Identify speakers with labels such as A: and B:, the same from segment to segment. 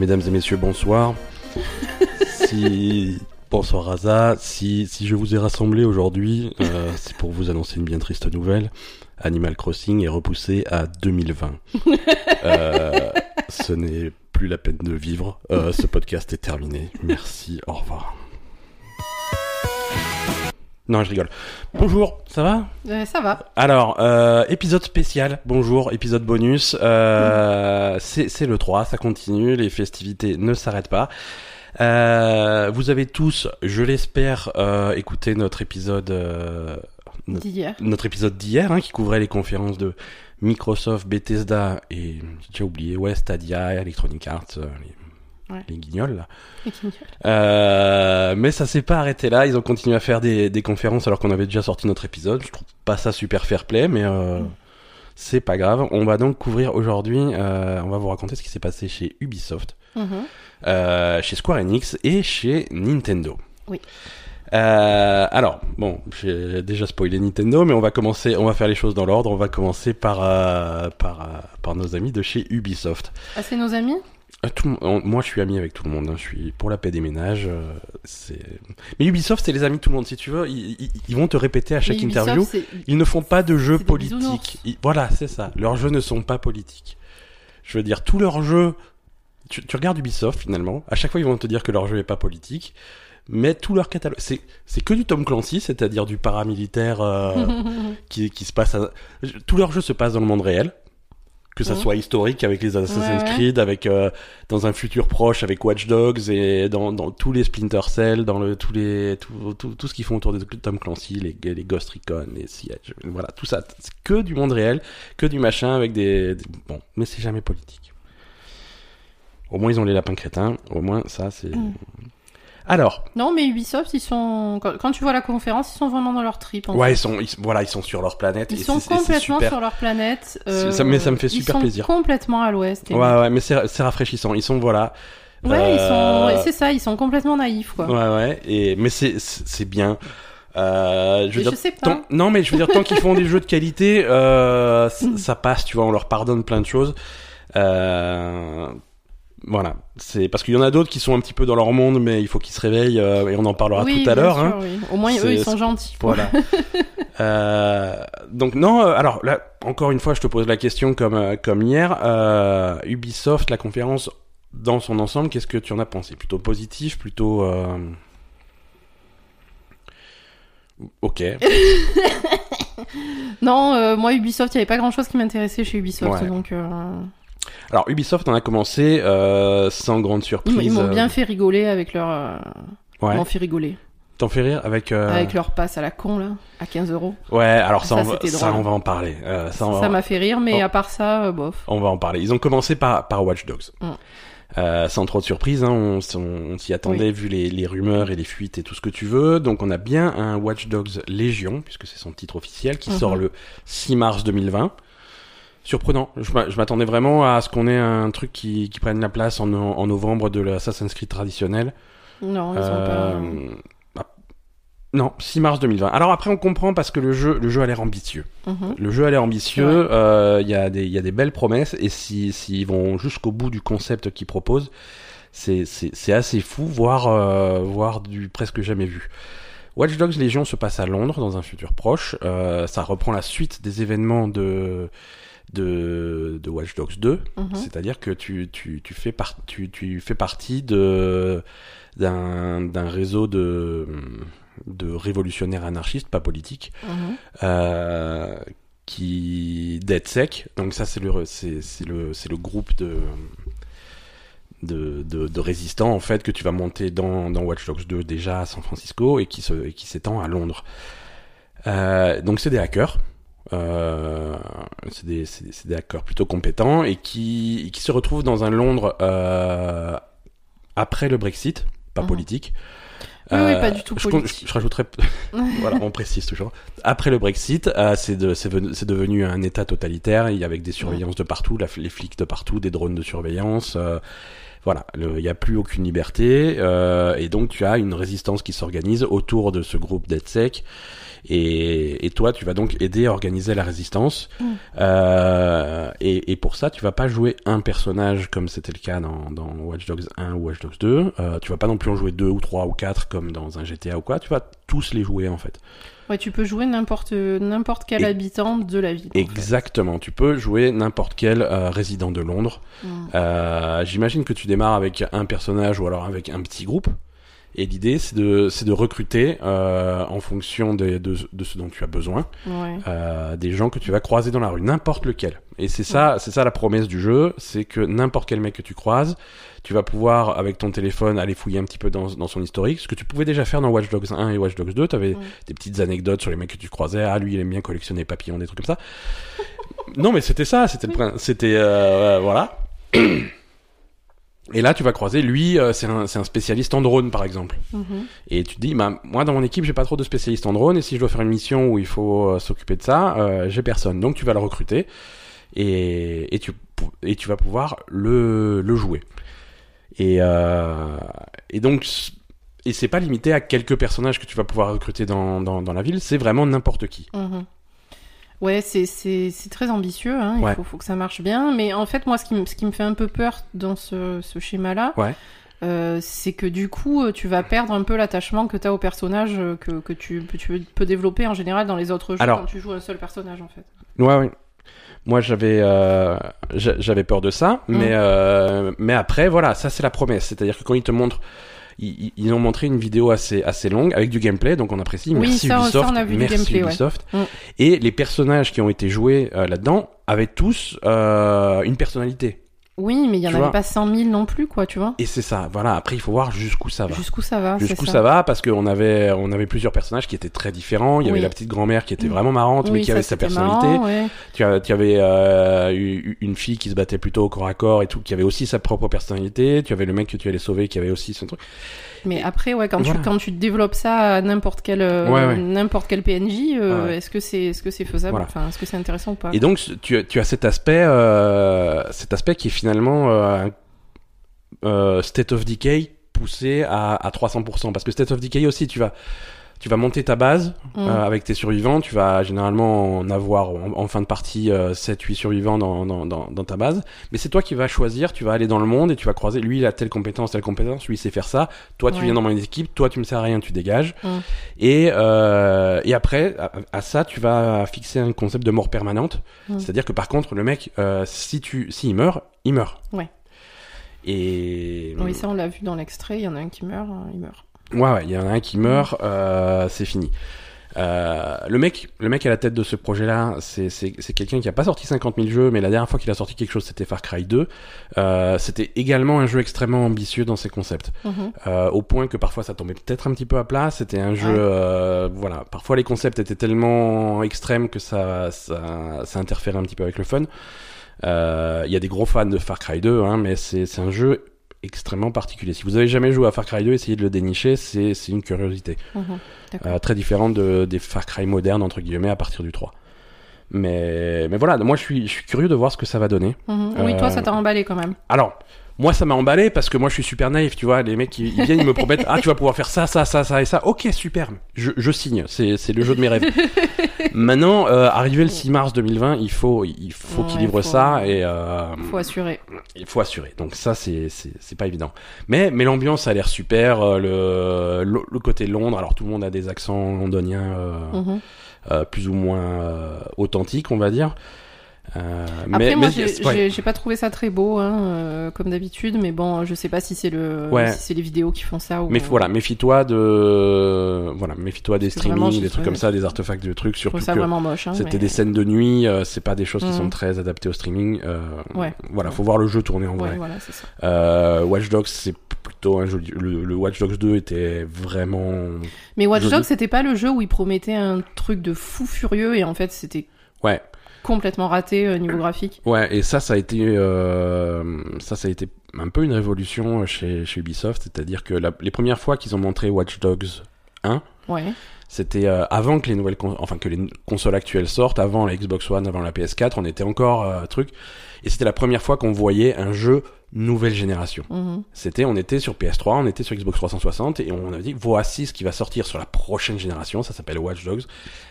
A: Mesdames et messieurs, bonsoir. si... Bonsoir Raza. Si, si je vous ai rassemblé aujourd'hui, euh, c'est pour vous annoncer une bien triste nouvelle. Animal Crossing est repoussé à 2020. Euh, ce n'est plus la peine de vivre. Euh, ce podcast est terminé. Merci. Au revoir. Non, je rigole. Bonjour, ça va?
B: Euh, ça va.
A: Alors, euh, épisode spécial, bonjour, épisode bonus. Euh, c'est c'est le 3, ça continue, les festivités ne s'arrêtent pas. Vous avez tous, je l'espère, écouté notre épisode,
B: D'hier.
A: notre épisode d'hier, hein, qui couvrait les conférences de Microsoft, Bethesda et j'ai déjà oublié, ouais, Stadia, Electronic Arts, les,
B: Ouais.
A: les guignols. Là.
B: Et qui-
A: Euh, mais ça s'est pas arrêté là. Ils ont continué à faire des, des conférences alors qu'on avait déjà sorti notre épisode. Je trouve pas ça super fair play, mais euh, c'est pas grave. On va donc couvrir aujourd'hui. euh, on va vous raconter ce qui s'est passé chez Ubisoft,
B: Mhm.
A: euh, chez Square Enix et chez Nintendo.
B: Oui.
A: Euh, alors, bon, j'ai déjà spoilé Nintendo, mais on va commencer, on va faire les choses dans l'ordre. On va commencer par euh, par euh, par nos amis de chez Ubisoft.
B: Ah, c'est nos amis?
A: Euh, tout moi, je suis ami avec tout le monde. hein. Je suis pour la paix des ménages. euh, c'est. Mais Ubisoft, c'est les amis de tout le monde. Si tu veux, ils, ils- ils vont te répéter à chaque
B: Ubisoft,
A: interview.
B: c'est-
A: Ils ne font pas de jeux politiques. Ils- Voilà, c'est ça. Leurs jeux ne sont pas politiques. Je veux dire, tous leurs jeux. Tu, tu regardes Ubisoft finalement. À chaque fois, ils vont te dire que leur jeu est pas politique. Mais tout leur catalogue, c'est c'est que du Tom Clancy, c'est-à-dire du paramilitaire euh, qui, qui se passe. À... Tous leurs jeux se passent dans le monde réel. Que ça
B: Mhm.
A: soit historique avec les Assassin's
B: Ouais, ouais.
A: Creed, avec euh, dans un futur proche avec Watch Dogs et dans, dans tous les Splinter Cell, dans le tous les tout, tout, tout ce qu'ils font autour de Tom Clancy, les, les Ghost Recon, les Siege, voilà tout ça, c'est que du monde réel, que du machin avec des, des- bon, mais c'est jamais politique. Au moins ils ont les lapins crétins, au moins ça c'est.
B: Mm.
A: Alors,
B: Non, mais Ubisoft, ils sont. Quand, quand tu vois la conférence, ils sont vraiment dans leur trip. En
A: ouais
B: fait.
A: ils sont, ils, voilà ils sont sur leur planète.
B: Ils
A: et
B: sont complètement
A: super.
B: sur leur planète.
A: Ça- mais ça me fait super
B: ils sont
A: plaisir.
B: complètement à l'ouest.
A: Ouais ouais mais c'est rafraîchissant. Ils sont voilà.
B: Ouais, ils sont.
A: Euh,
B: c'est ça, ils sont complètement naïfs, quoi.
A: Ouais, ouais. Et, mais c'est, c'est bien. Euh, je veux
B: Mais
A: dire,
B: je sais pas.
A: tant- non, mais je veux dire, tant qu'ils font des jeux de qualité, euh, ça passe, tu vois, on leur pardonne plein de choses. Euh, voilà. C'est parce qu'il y en a d'autres qui sont un petit peu dans leur monde, mais il faut qu'ils se réveillent, euh, et on en parlera
B: oui,
A: tout à l'heure. Hein.
B: oui. Au moins, eux, ils sont gentils.
A: Voilà. euh, donc non, euh, alors là, encore une fois, je te pose la question comme comme hier. Euh, Ubisoft, la conférence dans son ensemble, qu'est-ce que tu en as pensé? Plutôt positif, plutôt. Ok.
B: Non, moi, Ubisoft, il n'y avait pas grand-chose qui m'intéressait chez Ubisoft.
A: Ouais.
B: Donc,
A: Alors Ubisoft, on a commencé euh, sans grande surprise.
B: ils m'ont
A: euh,
B: bien fait rigoler avec leur. euh, Ils
A: Ouais.
B: m'ont fait rigoler.
A: T'en fais rire avec. euh,
B: Avec leur passe à la con, là, à 15 euros.
A: Ouais, alors ça,
B: Ça,
A: on va, ça, on va en parler. Euh, ça, va-
B: m'a fait rire, mais à part ça, euh, bof.
A: On va en parler. Ils ont commencé par, par Watch Dogs.
B: Mm.
A: Euh, sans trop de surprise, hein, on, s'y attendait vu les, les rumeurs et les fuites et tout ce que tu veux. Donc on a bien un Watch Dogs Légion, puisque c'est son titre officiel, qui
B: Mhm.
A: sort le 6 mars 2020. Surprenant. Je m'a- je m'attendais vraiment à ce qu'on ait un truc qui, qui prenne la place en, no- en novembre de l'Assassin's Creed traditionnel.
B: Non, ils ont
A: Euh, ah, Non, 6 mars 2020. Alors après on comprend parce que le jeu, le jeu a l'air ambitieux.
B: Mhm.
A: Le jeu a l'air ambitieux,
B: Ouais.
A: euh, il y, a des- y a des belles promesses, et s'ils si, s'ils vont jusqu'au bout du concept qu'ils proposent, c'est assez fou, voire, euh, voire du presque jamais vu. Watch Dogs Légion se passe à Londres dans un futur proche. Ça reprend la suite des événements de, de, de Watch Dogs 2.
B: Mhm.
A: C'est-à-dire que tu, tu, tu, fais par- tu, tu fais partie de d'un d'un réseau de, de révolutionnaires anarchistes, pas politiques,
B: Mhm.
A: euh, qui DeadSec. Donc ça c'est le c'est c'est le c'est le groupe de de, de, de résistants en fait que tu vas monter dans, dans Watch Dogs 2 déjà à San Francisco et qui se et qui s'étend à Londres. Euh, donc c'est des hackers. Euh, c'est des, c'est des, c'est des hackers plutôt compétents et qui, et qui se retrouvent dans un Londres euh, après le Brexit, pas
B: Mhm.
A: politique.
B: Oui, oui,
A: Euh,
B: pas du tout
A: je,
B: politique.
A: je, je rajouterais, voilà, on précise toujours. Après le Brexit, euh, c'est de, c'est venu- c'est devenu un État totalitaire, il y avait des surveillances de partout, la- les flics de partout, des drones de surveillance. euh, Voilà, il n'y a plus aucune liberté euh, et donc tu as une résistance qui s'organise autour de ce groupe d'EdSec et, et toi tu vas donc aider à organiser la résistance
B: Mm.
A: Euh, et, et pour ça tu vas pas jouer un personnage comme c'était le cas dans, dans Watch Dogs 1 ou Watch Dogs 2 euh, tu vas pas non plus en jouer deux ou trois ou quatre comme dans un GTA ou quoi tu vas tous les jouer en fait
B: Ouais, tu peux jouer n'importe n'importe quel
A: Et-
B: habitant de la ville. en fait.
A: exactement tu peux jouer n'importe quel euh, résident de Londres
B: Mm.
A: Euh, J'imagine que tu démarres avec un personnage ou alors avec un petit groupe. Et l'idée, c'est de, c'est de recruter euh, en fonction de, de, de ce dont tu as besoin,
B: Ouais.
A: euh, des gens que tu vas croiser dans la rue, n'importe lequel. Et c'est ça, c'est ça la promesse du jeu, c'est que n'importe quel mec que tu croises, tu vas pouvoir avec ton téléphone aller fouiller un petit peu dans, dans son historique, ce que tu pouvais déjà faire dans Watch Dogs 1 et Watch Dogs 2. Tu avais des petites anecdotes sur les mecs que tu croisais. Ah, lui, il aime bien collectionner les papillons, des trucs comme ça. non, mais c'était ça, c'était le c'était euh, euh, voilà. Et là, tu vas croiser, lui, euh, c'est un, spécialiste en drone, par exemple.
B: Mhm.
A: Et tu te dis, bah, moi, dans mon équipe, j'ai pas trop de spécialistes en drone, et si je dois faire une mission où il faut euh, s'occuper de ça, euh, j'ai personne. Donc, tu vas le recruter, et, et, tu, pou- et tu vas pouvoir le, le jouer. Et, et donc, et c'est pas limité à quelques personnages que tu vas pouvoir recruter dans, dans, dans la ville, c'est vraiment n'importe qui.
B: Mhm. Ouais, c'est- c'est c'est très ambitieux, hein. il
A: Ouais.
B: faut, faut que ça marche bien. Mais en fait, moi, ce qui, me- ce qui me fait un peu peur dans ce, ce schéma-là,
A: Ouais.
B: euh, c'est que du coup, euh, tu vas perdre un peu l'attachement que tu as au personnage euh, que, que tu, tu peux développer en général dans les autres jeux
A: Alors-
B: quand tu joues un seul personnage, en fait.
A: Ouais, ouais. Moi, j'avais, euh, j'a- j'avais peur de ça,
B: Mm.
A: mais, euh, mais après, voilà, ça c'est la promesse. C'est-à-dire que quand ils te montrent, ils, ils ont montré une vidéo assez, assez longue avec du gameplay, donc on apprécie.
B: Oui,
A: Merci
B: ça, ça,
A: Ubisoft.
B: on a vu du gameplay.
A: Ubisoft.
B: Mm.
A: Et les personnages qui ont été joués euh, là-dedans avaient tous euh, une personnalité.
B: Oui, mais il y en avait pas 100 000 non plus, quoi, tu vois.
A: Et c'est ça. Voilà. Après, il faut voir jusqu'où ça va.
B: Jusqu'où ça va, c'est
A: Jusqu'ù
B: ça.
A: ça. va parce qu'on avait on avait plusieurs personnages qui étaient très différents. Il y avait la petite grand-mère qui était
B: Mm.
A: vraiment marrante, mais qui avait sa personnalité.
B: marrant, ouais.
A: Tu, avais euh, eu- une fille qui se battait plutôt au corps à corps et tout, qui avait aussi sa propre personnalité. Tu avais le mec que tu allais sauver qui avait aussi son truc.
B: Mais après, ouais, quand,
A: Voilà.
B: tu, quand tu développes ça à n'importe quel, euh,
A: Ouais, ouais.
B: n'importe quel PNJ, euh,
A: Ouais,
B: est-ce que c'est, est-ce que c'est faisable?
A: Voilà.
B: Enfin, est-ce que c'est intéressant ou pas?
A: Et donc tu, as- tu as cet aspect, euh, cet aspect qui est finalement euh, un- euh, State of Decay poussé à, à 300%. Parce que State of Decay aussi, tu vas tu vas monter ta base
B: Mm.
A: euh, avec tes survivants. Tu vas généralement en avoir en, en fin de partie 7-8 survivants dans, dans, dans, dans ta base. Mais c'est toi qui vas choisir. Tu vas aller dans le monde et tu vas croiser. Lui, il a telle compétence, telle compétence. Lui, il sait faire ça. Toi, tu
B: Ouais.
A: viens dans mon équipe. Toi, tu me sers à rien. Tu dégages.
B: Mm.
A: Et, euh, et après, à, à ça, tu vas fixer un concept de mort permanente.
B: Mm.
A: C'est-à-dire que par contre, le mec, euh, si tu, s'il meurt, il meurt.
B: Ouais.
A: Et
B: Oui, ça, on l'a vu dans l'extrait. Il y en a un qui meurt, hein, il meurt.
A: Ouais, ouais, il y en a un qui meurt, euh, c'est fini. Euh, le mec, le mec à la tête de ce projet-là, c'est quelqu'un qui a pas sorti 50 000 jeux, mais la dernière fois qu'il a sorti quelque chose, c'était Far Cry 2. Euh, c'était également un jeu extrêmement ambitieux dans ses concepts,
B: Mhm.
A: euh, au point que parfois ça tombait peut-être un petit peu à plat. C'était un jeu,
B: Ouais.
A: euh, voilà, parfois les concepts étaient tellement extrêmes que ça ça, ça interférait un petit peu avec le fun. Euh, Il y a des gros fans de Far Cry 2, hein, mais c'est c'est un jeu extrêmement particulier. Si vous avez jamais joué à Far Cry 2, essayez de le dénicher, c'est une curiosité.
B: Mhm.
A: Euh, très différente de, des Far Cry modernes, entre guillemets, à partir du 3. Mais, mais voilà, moi je suis, je suis curieux de voir ce que ça va donner.
B: Mhm. Oui, toi,
A: euh,
B: ça t'a emballé quand même.
A: Alors, moi ça m'a emballé parce que moi je suis super naïf, tu vois. Les mecs ils, ils viennent, ils me promettent Ah, tu vas pouvoir faire ça, ça, ça, ça et ça. Ok, super, je, je signe, c'est c'est le jeu de mes rêves. Maintenant, euh, arrivé le 6 mars 2020, il faut, il faut qu'il
B: Ouais,
A: livre
B: faut-
A: ça et euh,
B: Faut assurer.
A: il faut assurer. Donc ça, c'est c'est c'est pas évident. Mais mais l'ambiance a l'air super. euh, Le, le le côté Londres. Alors tout le monde a des accents londoniens euh,
B: Mhm.
A: euh, plus ou moins euh, authentiques, on va dire. Euh,
B: Après, moi, j'ai
A: ouais.
B: j'ai- j'ai pas trouvé ça très beau, hein, euh, comme d'habitude, mais bon, je sais pas si c'est le,
A: Ouais.
B: si c'est les vidéos qui font ça ou.
A: Mais voilà, méfie-toi de voilà, méfie-toi des
B: vraiment,
A: streamings, des trucs comme ça, des artefacts, des trucs.
B: je
A: Surtout
B: ça
A: que
B: vraiment moche. Hein,
A: c'était
B: mais-
A: des scènes de nuit, euh, c'est pas des choses qui
B: Mhm.
A: sont très adaptées au streaming. Euh,
B: Ouais.
A: Voilà, faut voir le jeu tourner en
B: Ouais,
A: vrai.
B: voilà, c'est ça.
A: Euh, Watch Dogs, c'est plutôt un joli. Le, le Watch Dogs 2 était vraiment
B: Mais Watch
A: Joli.
B: Dogs, c'était pas le jeu où il promettait un truc de fou furieux et en fait, c'était
A: ouais.
B: Complètement raté euh, niveau graphique.
A: Ouais, et ça, ça a été, euh, ça, ça a été un peu une révolution chez, chez Ubisoft, c'est-à-dire que la- les premières fois qu'ils ont montré Watch Dogs 1,
B: Ouais.
A: c'était euh, avant que les nouvelles, enfin que les consoles actuelles sortent, avant la Xbox One, avant la PS4, on était encore euh, truc, et c'était la première fois qu'on voyait un jeu nouvelle génération.
B: Mhm.
A: C'était, on était sur PS3, on était sur Xbox 360 et on avait dit voici ce qui va sortir sur la prochaine génération. Ça s'appelle Watch Dogs.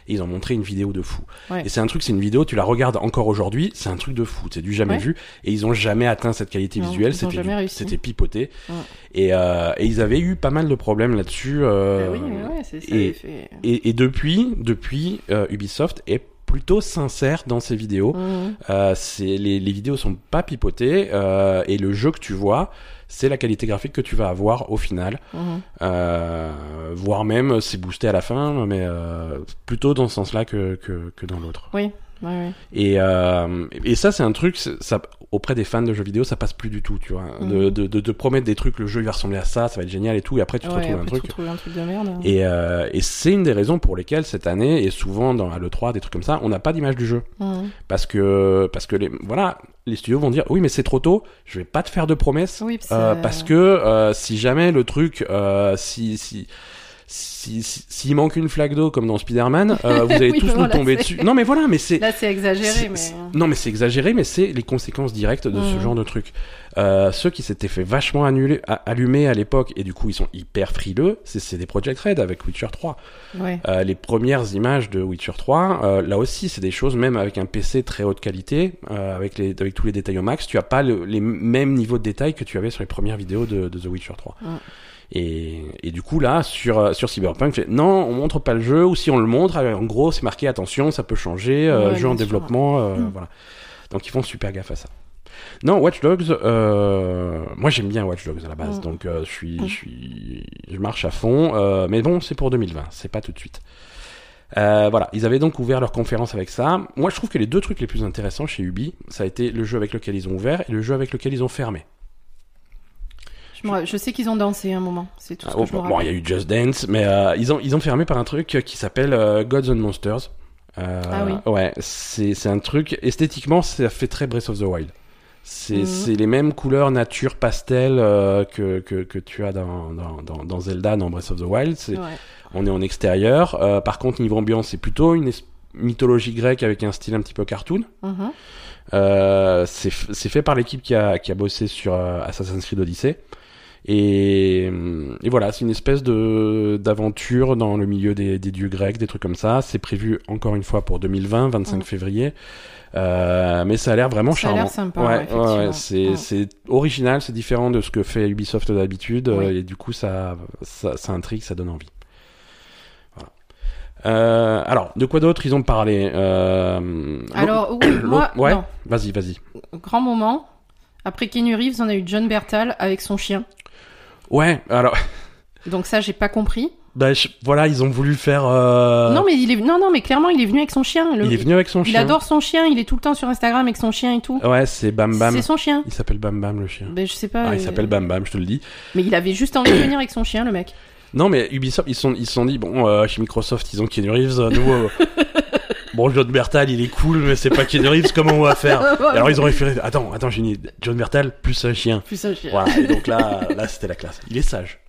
A: Et ils ont montré une vidéo de fou.
B: Ouais.
A: Et c'est un truc, c'est une vidéo, tu la regardes encore aujourd'hui, c'est un truc de fou. C'est du jamais
B: Ouais.
A: vu. Et ils ont jamais atteint cette qualité
B: Non,
A: visuelle. C'était pipoté.
B: Ouais.
A: Et, euh, et ils avaient eu pas mal de problèmes là-dessus. euh,
B: Bah oui, mais ouais, c'est ça.
A: et-
B: il fait-
A: et, et depuis, depuis, euh, Ubisoft est plutôt sincère dans ses vidéos.
B: Mhm.
A: Euh, c'est les, les vidéos sont pas pipotées euh, et le jeu que tu vois, c'est la qualité graphique que tu vas avoir au final.
B: Mhm.
A: Euh, voire même c'est boosté à la fin, mais plutôt dans ce sens-là que, que, que dans l'autre.
B: Oui, ouais.
A: Et, euh, et ça, c'est un truc, ça, auprès des fans de jeux vidéo, ça passe plus du tout, tu vois. De,
B: Mhm.
A: de, de, de promettre des trucs, le jeu il va ressembler à ça, ça va être génial et tout, et après tu te
B: Ouais,
A: retrouves un truc.
B: un truc de merde.
A: Et, euh, et c'est une des raisons pour lesquelles cette année, et souvent dans à l'E3, des trucs comme ça, on n'a pas d'image du jeu.
B: Mhm.
A: Parce que, parce que les, voilà, les studios vont dire, oui, mais c'est trop tôt, je vais pas te faire de promesses.
B: Oui,
A: Euh, parce que euh, si jamais le truc, euh, si si si si- s'il manque une flaque d'eau comme dans Spider-Man, euh, vous allez
B: Oui,
A: tous nous tomber dessus. Non mais voilà, mais c'est
B: Là, c'est exagéré, mais.
A: c'est- Non mais c'est exagéré, mais c'est les conséquences directes de ce
B: Mhm.
A: genre de truc. Euh, ceux qui s'étaient fait vachement annuler, allumer à l'époque et du coup ils sont hyper frileux, c'est c'est des Project Red avec Witcher 3.
B: Ouais.
A: Euh, les premières images de Witcher 3, euh, là aussi, c'est des choses, même avec un PC très haute qualité, euh, avec, les, avec tous les détails au max, tu as pas le- les mêmes niveaux de détails que tu avais sur les premières vidéos de, de The Witcher 3.
B: Ouais.
A: Et, et du coup, là, sur, euh, sur Cyberpunk, fait, non, on montre pas le jeu, ou si on le montre, euh, en gros, c'est marqué attention, ça peut changer, euh,
B: Ouais,
A: jeu en
B: sûr.
A: développement, euh,
B: Mm.
A: voilà. Donc ils font super gaffe à ça. Non, Watch Dogs, euh, moi j'aime bien Watch Dogs à la base,
B: Mm.
A: donc euh, je suis,
B: Mm.
A: je suis, je marche à fond. euh, mais bon, c'est pour 2020, c'est pas tout de suite. Euh, voilà, ils avaient donc ouvert leur conférence avec ça. Moi, je trouve que les deux trucs les plus intéressants chez Ubi, ça a été le jeu avec lequel ils ont ouvert et le jeu avec lequel ils ont fermé.
B: Je, sais qu'ils ont dansé un moment. C'est tout ce
A: Ah,
B: que
A: oh,
B: je me
A: bon, il y a eu Just Dance, mais euh, ils ont ils ont fermé par un truc qui s'appelle euh, Gods and Monsters. Euh,
B: Ah oui.
A: Ouais, c'est un truc esthétiquement, ça fait très Breath of the Wild. C'est
B: Mhm.
A: les mêmes couleurs nature pastel euh, que, que que tu as dans dans dans, dans Zelda dans Breath of the Wild.
B: Ouais.
A: on est en extérieur. Euh, par contre, niveau ambiance, c'est plutôt une mythologie grecque avec un style un petit peu cartoon.
B: Mhm.
A: Euh, c'est fait par l'équipe qui a, qui a bossé sur Assassin's Creed Odyssey. Et, hum, et voilà, c'est une espèce de d'aventure dans le milieu des, des dieux grecs, des trucs comme ça. C'est prévu encore une fois pour 2020, 25
B: Mhm.
A: février. Euh, mais ça a l'air vraiment
B: Ça a
A: charmant.
B: l'air sympa,
A: Ouais,
B: ouais,
A: ouais,
B: effectivement.
A: c'est
B: Mhm.
A: c'est original, c'est différent de ce que fait Ubisoft d'habitude.
B: Oui.
A: euh, Et du coup, ça, ça, ça intrigue, ça donne envie. Euh, alors, de quoi d'autre ils ont parlé euh,
B: Alors, oui, moi,
A: ouais.
B: non.
A: Vas-y, vas-y.
B: grand moment. Après Keanu Reeves, on a eu John Bertal avec son chien.
A: Ouais, alors,
B: Donc ça, j'ai pas compris.
A: je- voilà, ils ont voulu faire. euh,
B: Non, mais il est, non, non, mais clairement, il est venu avec son chien. Le-
A: il est venu avec son
B: il
A: chien.
B: adore son chien. Il est tout le temps sur Instagram avec son chien et tout.
A: Ouais, c'est Bam Bam.
B: C'est son chien.
A: Il s'appelle Bam Bam le chien.
B: Ben, je sais pas.
A: Ah, il
B: euh,
A: s'appelle Bam Bam, je te le dis.
B: Mais il avait juste envie de venir avec son chien, le mec.
A: Non, mais Ubisoft, ils sont, ils sont dit, bon, euh, chez Microsoft, ils ont Keanu Reeves, nous, bon, John Bertal, il est cool, mais c'est pas Keanu Reeves, comment on va faire Et Alors, ils ont référé, attends, attends, j'ai une idée. John Bertal plus un chien.
B: Plus un chien.
A: Voilà, et donc là, là, c'était la classe. Il est sage.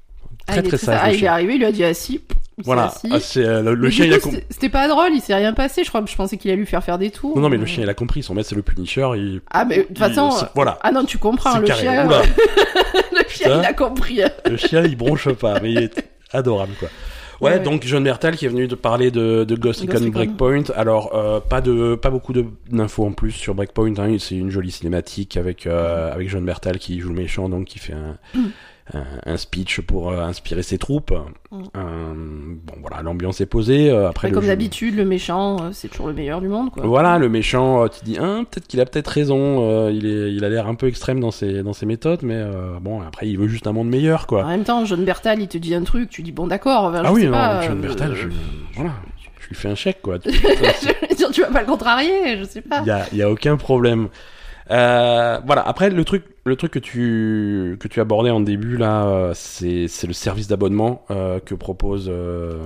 B: Ah,
A: Très, très
B: très
A: sage.
B: Ah, il est
A: chien.
B: arrivé, il lui a dit assis. Il s'est
A: Voilà,
B: assis.
A: Ah, c'est, euh, le, chien, il a compris.
B: c'était- pas drôle, il s'est rien passé. Je crois, je pensais qu'il allait lui faire faire des tours.
A: Non, non, mais le chien, il a compris. Son maître, c'est le Punisher. Il...
B: Ah, mais de toute façon.
A: Voilà.
B: Ah non, tu comprends, le
A: carré.
B: chien. Le chien, il a compris.
A: Le chien, il bronche pas, mais il est adorable, quoi. Ouais, donc John Bertal qui est venu de parler de, de Ghost
B: Ghost
A: Recon. Breakpoint. Alors, euh, pas de, pas beaucoup d'infos en plus sur Breakpoint. Hein. C'est une jolie cinématique avec euh, avec John Bertal qui joue le méchant, donc qui fait un un, un speech pour euh, inspirer ses troupes.
B: Mm.
A: Euh, bon, voilà, l'ambiance est posée. euh, après,
B: comme d'habitude, le méchant, euh, c'est toujours le meilleur du monde, quoi.
A: Voilà, le méchant, tu dis, hein, peut-être qu'il a peut-être raison. euh, il est, il a l'air un peu extrême dans ses dans ses méthodes, mais euh, bon, après, il veut juste un monde meilleur, quoi.
B: En même temps, John Bertal, il te dit un truc, tu dis bon, d'accord. enfin,
A: Ah oui, non,
B: pas,
A: John Bertal, je, voilà, je lui fais un chèque, quoi. Il
B: dire, tu vas pas le contrarier, je sais pas.
A: y a, y a aucun problème. Euh, voilà. Après, le truc, le truc que tu que tu abordais en début là, euh, c'est c'est le service d'abonnement euh, que propose euh,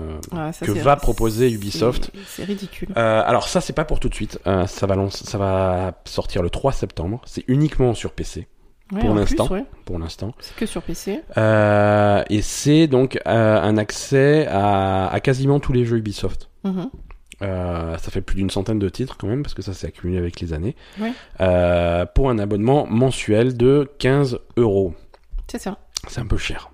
B: ça,
A: que va proposer Ubisoft.
B: C'est ridicule.
A: Euh, alors ça, c'est pas pour tout de suite. Ça va lance- ça va sortir le 3 septembre. C'est uniquement sur PC
B: Ouais,
A: pour l'instant.
B: ouais.
A: pour l'instant.
B: C'est que sur PC.
A: Et c'est donc un accès à, à quasiment tous les jeux Ubisoft.
B: Mhm.
A: Euh, ça fait plus d'une centaine de titres quand même, parce que ça s'est accumulé avec les années.
B: Ouais.
A: Euh, pour un abonnement mensuel de 15 euros.
B: C'est ça.
A: C'est un peu cher.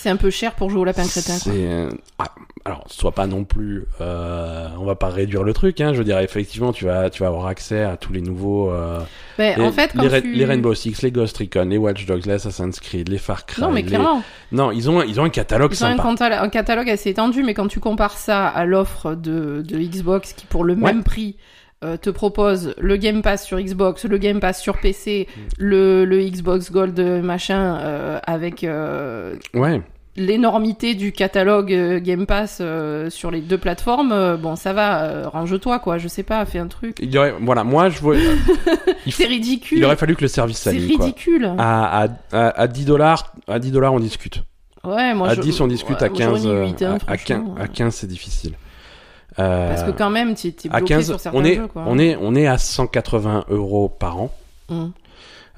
B: C'est un peu cher pour jouer au lapin crétin. quoi.
A: Euh, ah, alors soit pas non plus. euh, on va pas réduire le truc. Hein, je veux dire effectivement tu vas tu vas avoir accès à tous les nouveaux. euh,
B: Ben,
A: les,
B: en fait, quand
A: les, Ra-
B: tu...
A: les Rainbow Six, les Ghost Recon, les Watch Dogs, les Assassin's Creed, les Far Cry.
B: Non, mais
A: les-
B: clairement.
A: Non, ils ont un- ils ont un catalogue
B: Ils ont un catalogue assez étendu, mais quand tu compares ça à l'offre de, de Xbox qui, pour le même prix, euh, te propose le Game Pass sur Xbox, le Game Pass sur PC, le, le Xbox Gold euh, machin, euh, avec
A: Ouais.
B: l'énormité du catalogue Game Pass sur les deux plateformes, bon, ça va, range-toi, quoi, je sais pas, fais un truc.
A: Il y aurait, voilà, moi je vois.
B: C'est ridicule.
A: il aurait fallu que le service
B: C'est
A: s'aligne quoi.
B: ridicule.
A: À, à, à, à 10 dollars, à 10 dollars on discute.
B: ouais, moi,
A: à
B: je-
A: 10 on discute,
B: ouais,
A: à
B: moi, j'aurais
A: 15,
B: mis
A: euh,
B: huit, hein,
A: à, à 15,
B: franchement.
A: à 15 c'est difficile. Euh,
B: Parce que quand même, t'es
A: à
B: bloqué
A: 15,
B: sur certains
A: on est,
B: jeux, quoi.
A: on est, on est à 180 euros par an.
B: Mm.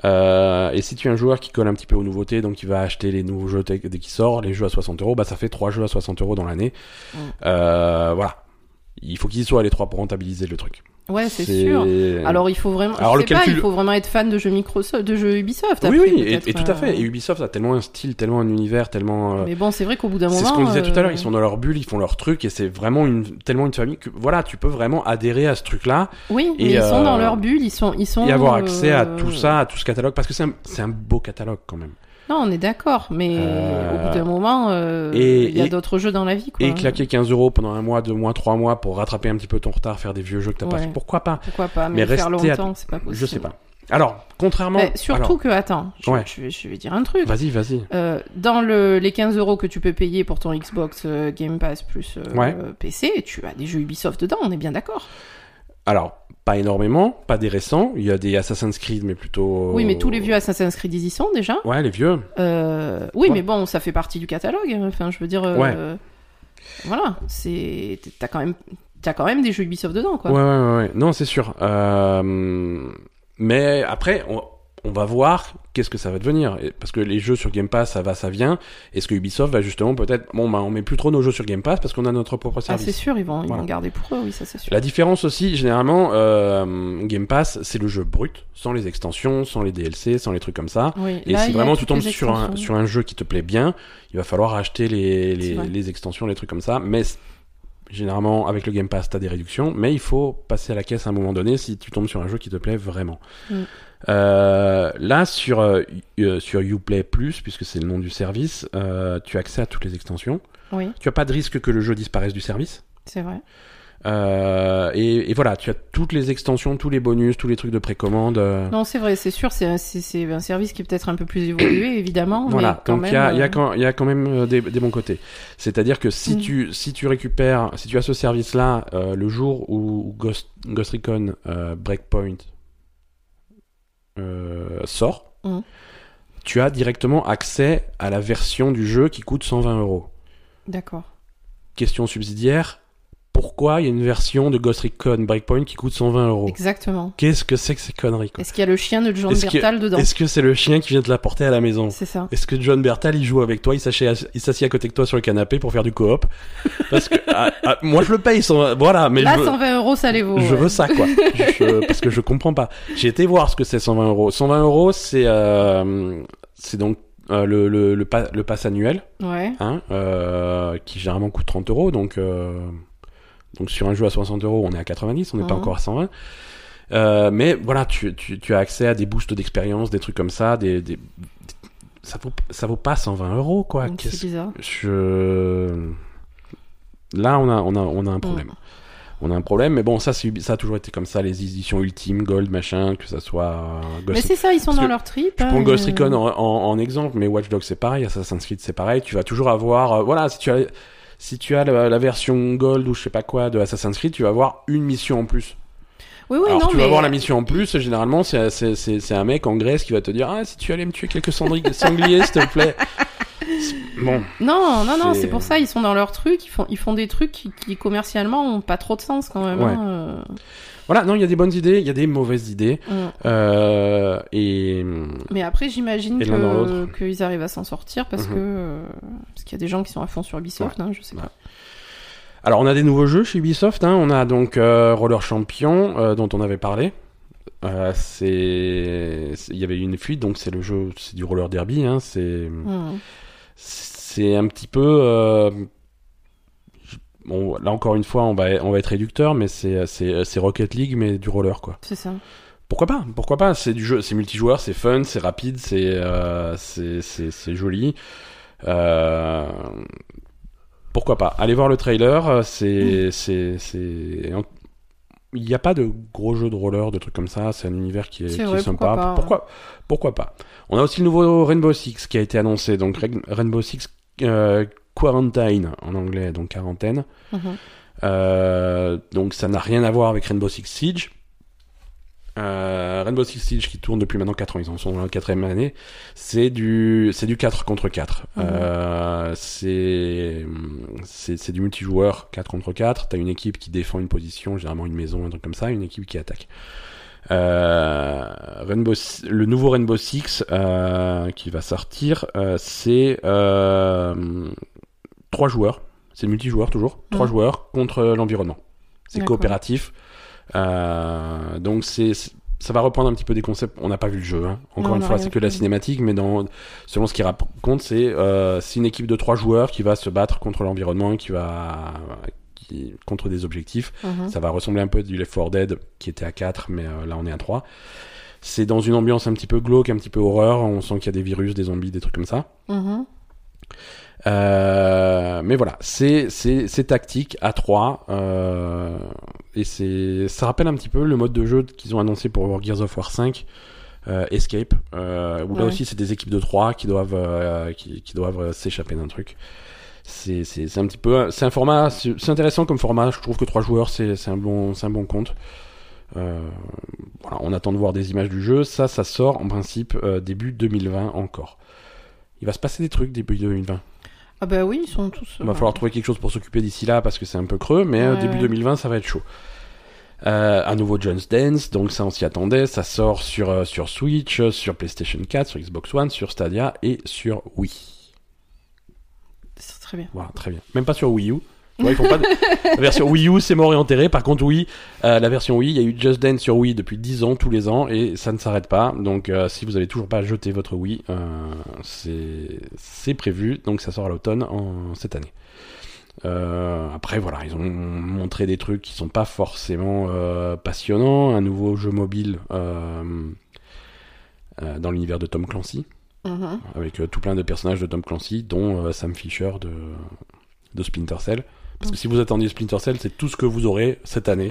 A: Euh, et si tu es un joueur qui colle un petit peu aux nouveautés, donc qui va acheter les nouveaux jeux dès qu'ils sortent, les jeux à 60 euros, bah ça fait 3 jeux à 60 euros dans l'année.
B: Mm.
A: Euh, voilà. Il faut qu'ils y soient les trois pour rentabiliser le truc.
B: Ouais, c'est sûr. Alors il faut vraiment,
A: Alors,
B: je
A: le
B: sais pas,
A: calcul-
B: il faut vraiment être fan de jeux Microsoft, de jeux Ubisoft.
A: oui,
B: après,
A: oui, et, tout à fait.
B: euh,
A: Et Ubisoft a tellement un style, tellement un univers, tellement. euh,
B: Mais bon, c'est vrai qu'au bout d'un moment.
A: C'est ce qu'on disait tout à l'heure,
B: euh,
A: ils sont dans leur bulle, ils font leur truc, et c'est vraiment une, tellement une famille que voilà, tu peux vraiment adhérer à ce truc-là
B: Oui,
A: Et,
B: mais ils sont dans leur bulle, ils sont, ils sont.
A: et avoir accès à tout ça, à tout ce catalogue, parce que c'est un, c'est un beau catalogue quand même.
B: Non, on est d'accord, mais
A: Euh,
B: au bout d'un moment, euh,
A: et-
B: il y a d'autres jeux dans la vie, quoi.
A: Et claquer 15 euros pendant un mois, deux mois, trois mois pour rattraper un petit peu ton retard, faire des vieux jeux que t'as pas
B: Ouais.
A: fait, pourquoi pas
B: Pourquoi pas
A: Mais
B: Mais, faire
A: à-
B: longtemps, c'est pas possible.
A: Je sais pas. Alors, contrairement.
B: Mais surtout
A: alors,
B: que, attends, je,
A: Ouais.
B: je vais, je vais dire un truc.
A: Vas-y, vas-y.
B: Euh, dans le, les 15 euros que tu peux payer pour ton Xbox euh, Game Pass plus euh,
A: Ouais.
B: PC, tu as des jeux Ubisoft dedans, on est bien d'accord.
A: Alors, pas énormément, pas des récents. Il y a des Assassin's Creed, mais plutôt.
B: Oui, mais tous les vieux Assassin's Creed ils y sont déjà.
A: Ouais, les vieux.
B: Euh, oui,
A: Ouais.
B: mais bon, ça fait partie du catalogue. hein. Enfin, je veux dire. euh,
A: Ouais.
B: Voilà, c'est. T'as quand même. T'as quand même des jeux Ubisoft dedans, quoi.
A: Ouais, ouais, ouais, ouais. Non, c'est sûr. Euh, Mais après, on, on va voir qu'est-ce que ça va devenir. Parce que les jeux sur Game Pass, ça va, ça vient. Est-ce que Ubisoft va justement peut-être. Bon, bah, on met plus trop nos jeux sur Game Pass parce qu'on a notre propre
B: Ah,
A: service.
B: c'est sûr, ils vont, ils
A: Voilà.
B: vont garder pour eux, oui, ça c'est sûr.
A: La différence aussi, généralement, euh, Game Pass, c'est le jeu brut, sans les extensions, sans les DLC, sans les trucs comme ça.
B: Oui,
A: Et si vraiment tu tombes sur un, sur un jeu qui te plaît bien, il va falloir acheter les, les, extensions, les trucs comme ça. Mais généralement, avec le Game Pass, tu as des réductions. Mais il faut passer à la caisse à un moment donné si tu tombes sur un jeu qui te plaît vraiment.
B: Mm.
A: Euh, là, sur, euh, euh, sur Uplay Plus, puisque c'est le nom du service, euh, tu as accès à toutes les extensions.
B: Oui,
A: Tu as pas de risque que le jeu disparaisse du service.
B: c'est vrai.
A: Euh, et, et voilà, tu as toutes les extensions, tous les bonus, tous les trucs de précommande.
B: Non, c'est vrai, c'est sûr, c'est un, un service qui est peut-être un peu plus évolué, évidemment.
A: Voilà,
B: mais
A: donc il y a, y, a quand- y a quand même des, des bons côtés. C'est-à-dire que si,
B: Mm.
A: tu, si tu récupères, si tu as ce service-là euh, le jour où Ghost, Ghost Recon Breakpoint sort,
B: Mm.
A: tu as directement accès à la version du jeu qui coûte 120 euros.
B: D'accord.
A: Question subsidiaire, pourquoi il y a une version de Ghost Recon Breakpoint qui coûte 120 euros
B: Exactement.
A: Qu'est-ce que c'est que ces conneries
B: Est-ce qu'il y a le chien de John Bertal dedans
A: Est-ce que c'est le chien qui vient te l'apporter à la maison
B: C'est ça.
A: Est-ce que John Bertal il joue avec toi, il s'assied il s'assied à côté de toi sur le canapé pour faire du coop Parce que ah, ah, moi je le paye, voilà, mais
B: Là,
A: je, veux,
B: 120 euros, ça les vaut.
A: je
B: ouais.
A: veux ça quoi, Je- parce que je comprends pas. J'ai été voir ce que c'est 120 euros. 120 euros, c'est euh, c'est donc euh, le le le, pa- le pass annuel,
B: Ouais.
A: hein, euh, qui généralement coûte 30 euros, donc euh, donc sur un jeu à 60 euros, on est à 90, on n'est pas
B: Mhm.
A: encore à 120. Euh, mais voilà, tu, tu, tu as accès à des boosts d'expérience, des trucs comme ça, des, ça vaut ça vaut pas 120 euros quoi.
B: C'est bizarre.
A: je là on a on a on a un
B: Mm.
A: problème. On a un problème, mais bon, ça, a toujours été comme ça, les éditions ultimes, Gold, machin, que ça soit euh, Ghost
B: Mais c'est ça, ils sont
A: Parce
B: dans leur trip.
A: je
B: hein,
A: prends Ghost
B: euh,
A: Recon en, en, en exemple, mais Watch Dogs c'est pareil, Assassin's Creed c'est pareil. Tu vas toujours avoir, euh, voilà, si tu as, si tu as la, la version Gold ou je sais pas quoi de Assassin's Creed, tu vas avoir une mission en plus.
B: Oui, oui,
A: Alors
B: non,
A: tu
B: mais.
A: vas avoir la mission en plus, généralement c'est c'est c'est c'est un mec en Grèce qui va te dire ah si tu allais me tuer quelques sangliers s'il te plaît. Bon,
B: Non, non, non,
A: C'est-
B: pour ça, ils sont dans leur truc, ils font, ils font des trucs qui, qui commercialement ont pas trop de sens quand même.
A: Ouais.
B: hein, euh.
A: Voilà, non, il y a des bonnes idées, il y a des mauvaises idées,
B: Mm.
A: euh, et
B: Mais après, j'imagine qu'ils arrivent à s'en sortir parce
A: Mhm.
B: que euh, parce qu'il y a des gens qui sont à fond sur Ubisoft, hein, je sais pas.
A: Alors, on a des nouveaux jeux chez Ubisoft. Hein. On a donc euh, Roller Champion, dont on avait parlé. C'est, il y avait eu une fuite, donc c'est le jeu, c'est du roller derby. Hein. C'est,
B: Hmm.
A: c'est un petit peu. Là encore une fois, on va, on va être réducteur, mais c'est, c'est, c'est Rocket League, mais du roller, quoi.
B: C'est ça.
A: Pourquoi pas? Pourquoi pas? C'est du jeu, c'est multijoueur, c'est fun, c'est rapide, c'est euh, c'est c'est c'est joli. Euh, pourquoi pas? Allez voir le trailer. euh, C'est c'est c'est il n'y a pas de gros jeux de roller, de trucs comme ça. C'est un univers qui est,
B: C'est
A: qui est sympa.
B: pourquoi pas,
A: pourquoi pourquoi pas? On a aussi le nouveau Rainbow Six qui a été annoncé. Donc Rain- Rainbow Six euh, Quarantine en anglais, donc quarantaine.
B: Mhm.
A: Euh, donc ça n'a rien à voir avec Rainbow Six Siege. Euh, Rainbow Six Siege qui tourne depuis maintenant 4 ans, ils en sont dans la quatrième année. C'est du, c'est du 4 contre 4.
B: Mhm.
A: Euh, c'est, du multijoueur 4 contre 4. T'as une équipe qui défend une position, généralement une maison, un truc comme ça, une équipe qui attaque. Euh, Rainbow, le nouveau Rainbow Six qui va sortir, c'est trois joueurs. C'est multijoueur toujours. Trois
B: Mhm.
A: joueurs contre l'environnement. C'est coopératif. Euh, donc c'est ça va reprendre un petit peu des concepts. On n'a pas vu le jeu. hein. Encore
B: Non,
A: une fois, c'est que la
B: vu.
A: cinématique, mais dans selon ce qu'il raconte, c'est euh, une équipe de trois joueurs qui va se battre contre l'environnement, qui va qui contre des objectifs.
B: Mhm.
A: Ça va ressembler un peu du Left 4 Dead qui était à 4, mais euh, là on est à 3. C'est dans une ambiance un petit peu glauque, un petit peu horreur. On sent qu'il y a des virus, des zombies, des trucs comme ça.
B: Mhm.
A: Euh, mais voilà, c'est c'est c'est tactique à 3 euh, et c'est ça rappelle un petit peu le mode de jeu qu'ils ont annoncé pour Gears of War 5 euh, Escape euh, où là
B: Ouais.
A: aussi c'est des équipes de 3 qui doivent euh, qui, qui doivent s'échapper d'un truc. C'est c'est c'est un petit peu c'est un format c'est intéressant comme format, je trouve que 3 joueurs c'est c'est un bon c'est un bon compte. Euh, voilà, on attend de voir des images du jeu, ça ça sort en principe euh, début 2020 encore. Il va se passer des trucs début 2020.
B: Ah bah oui, ils sont tous.
A: Il va falloir trouver quelque chose pour s'occuper d'ici là parce que c'est un peu creux, mais euh,
B: Ouais,
A: début
B: ouais.
A: 2020 ça va être chaud. Euh, un nouveau John's Dance, donc ça on s'y attendait, ça sort sur, euh, sur Switch, euh, sur PlayStation 4, sur Xbox One, sur Stadia et sur Wii.
B: C'est très bien.
A: Voilà, très bien. Même pas sur Wii U. Ouais, ils font pas de- La version Wii U c'est mort et enterré, par contre Wii, euh, la version Wii, il y a eu Just Dance sur Wii depuis 10 ans, tous les ans, et ça ne s'arrête pas, donc euh, si vous avez toujours pas jeté votre Wii, euh, c'est prévu, donc ça sort à l'automne en cette année. Euh, après voilà, ils ont montré des trucs qui sont pas forcément euh, passionnants. Un nouveau jeu mobile euh, dans l'univers de Tom Clancy,
B: Mhm.
A: avec tout plein de personnages de Tom Clancy, dont Sam Fisher de, de Splinter Cell. Parce que si vous attendiez Splinter Cell, c'est tout ce que vous aurez cette année.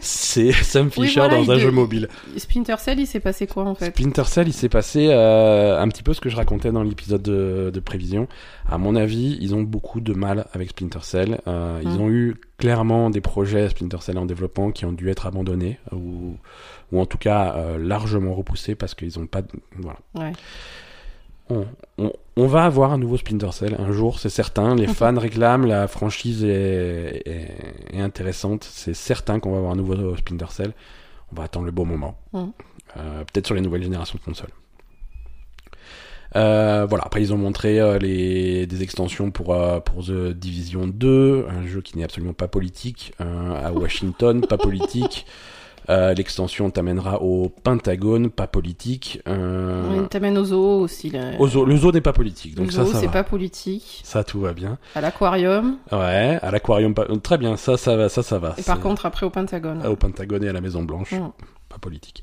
A: c'est Sam
B: Oui,
A: Fisher
B: voilà,
A: dans un
B: de-
A: jeu mobile.
B: Splinter Cell, il s'est passé quoi en fait
A: Splinter Cell, il s'est passé euh, un petit peu ce que je racontais dans l'épisode de, de prévision. À mon avis, ils ont beaucoup de mal avec Splinter Cell. Euh, Ils
B: Mm.
A: ont eu clairement des projets Splinter Cell en développement qui ont dû être abandonnés ou, ou en tout cas euh, largement repoussés parce qu'ils n'ont pas. de- Voilà.
B: Ouais.
A: On, on, on va avoir un nouveau Splinter Cell un jour, c'est certain. Les fans réclament, la franchise est, est, est intéressante. C'est certain qu'on va avoir un nouveau Splinter Cell. On va attendre le bon moment.
B: Mm.
A: Euh, Peut-être sur les nouvelles générations de consoles. Euh, voilà, après ils ont montré euh, les, des extensions pour, euh, pour The Division 2, un jeu qui n'est absolument pas politique, à Washington, pas politique. Euh, L'extension t'amènera au Pentagone, pas politique. Euh,
B: t'amène au zoo aussi. Là.
A: au zoo- le zoo n'est pas politique, donc
B: le zoo,
A: ça
B: c'est pas politique.
A: Ça, tout va bien.
B: À l'aquarium.
A: Ouais, à l'aquarium, pas... très bien, ça, ça va, ça, ça va.
B: Et par contre, après au Pentagone.
A: au Pentagone et à la Maison Blanche,
B: Mm.
A: pas politique.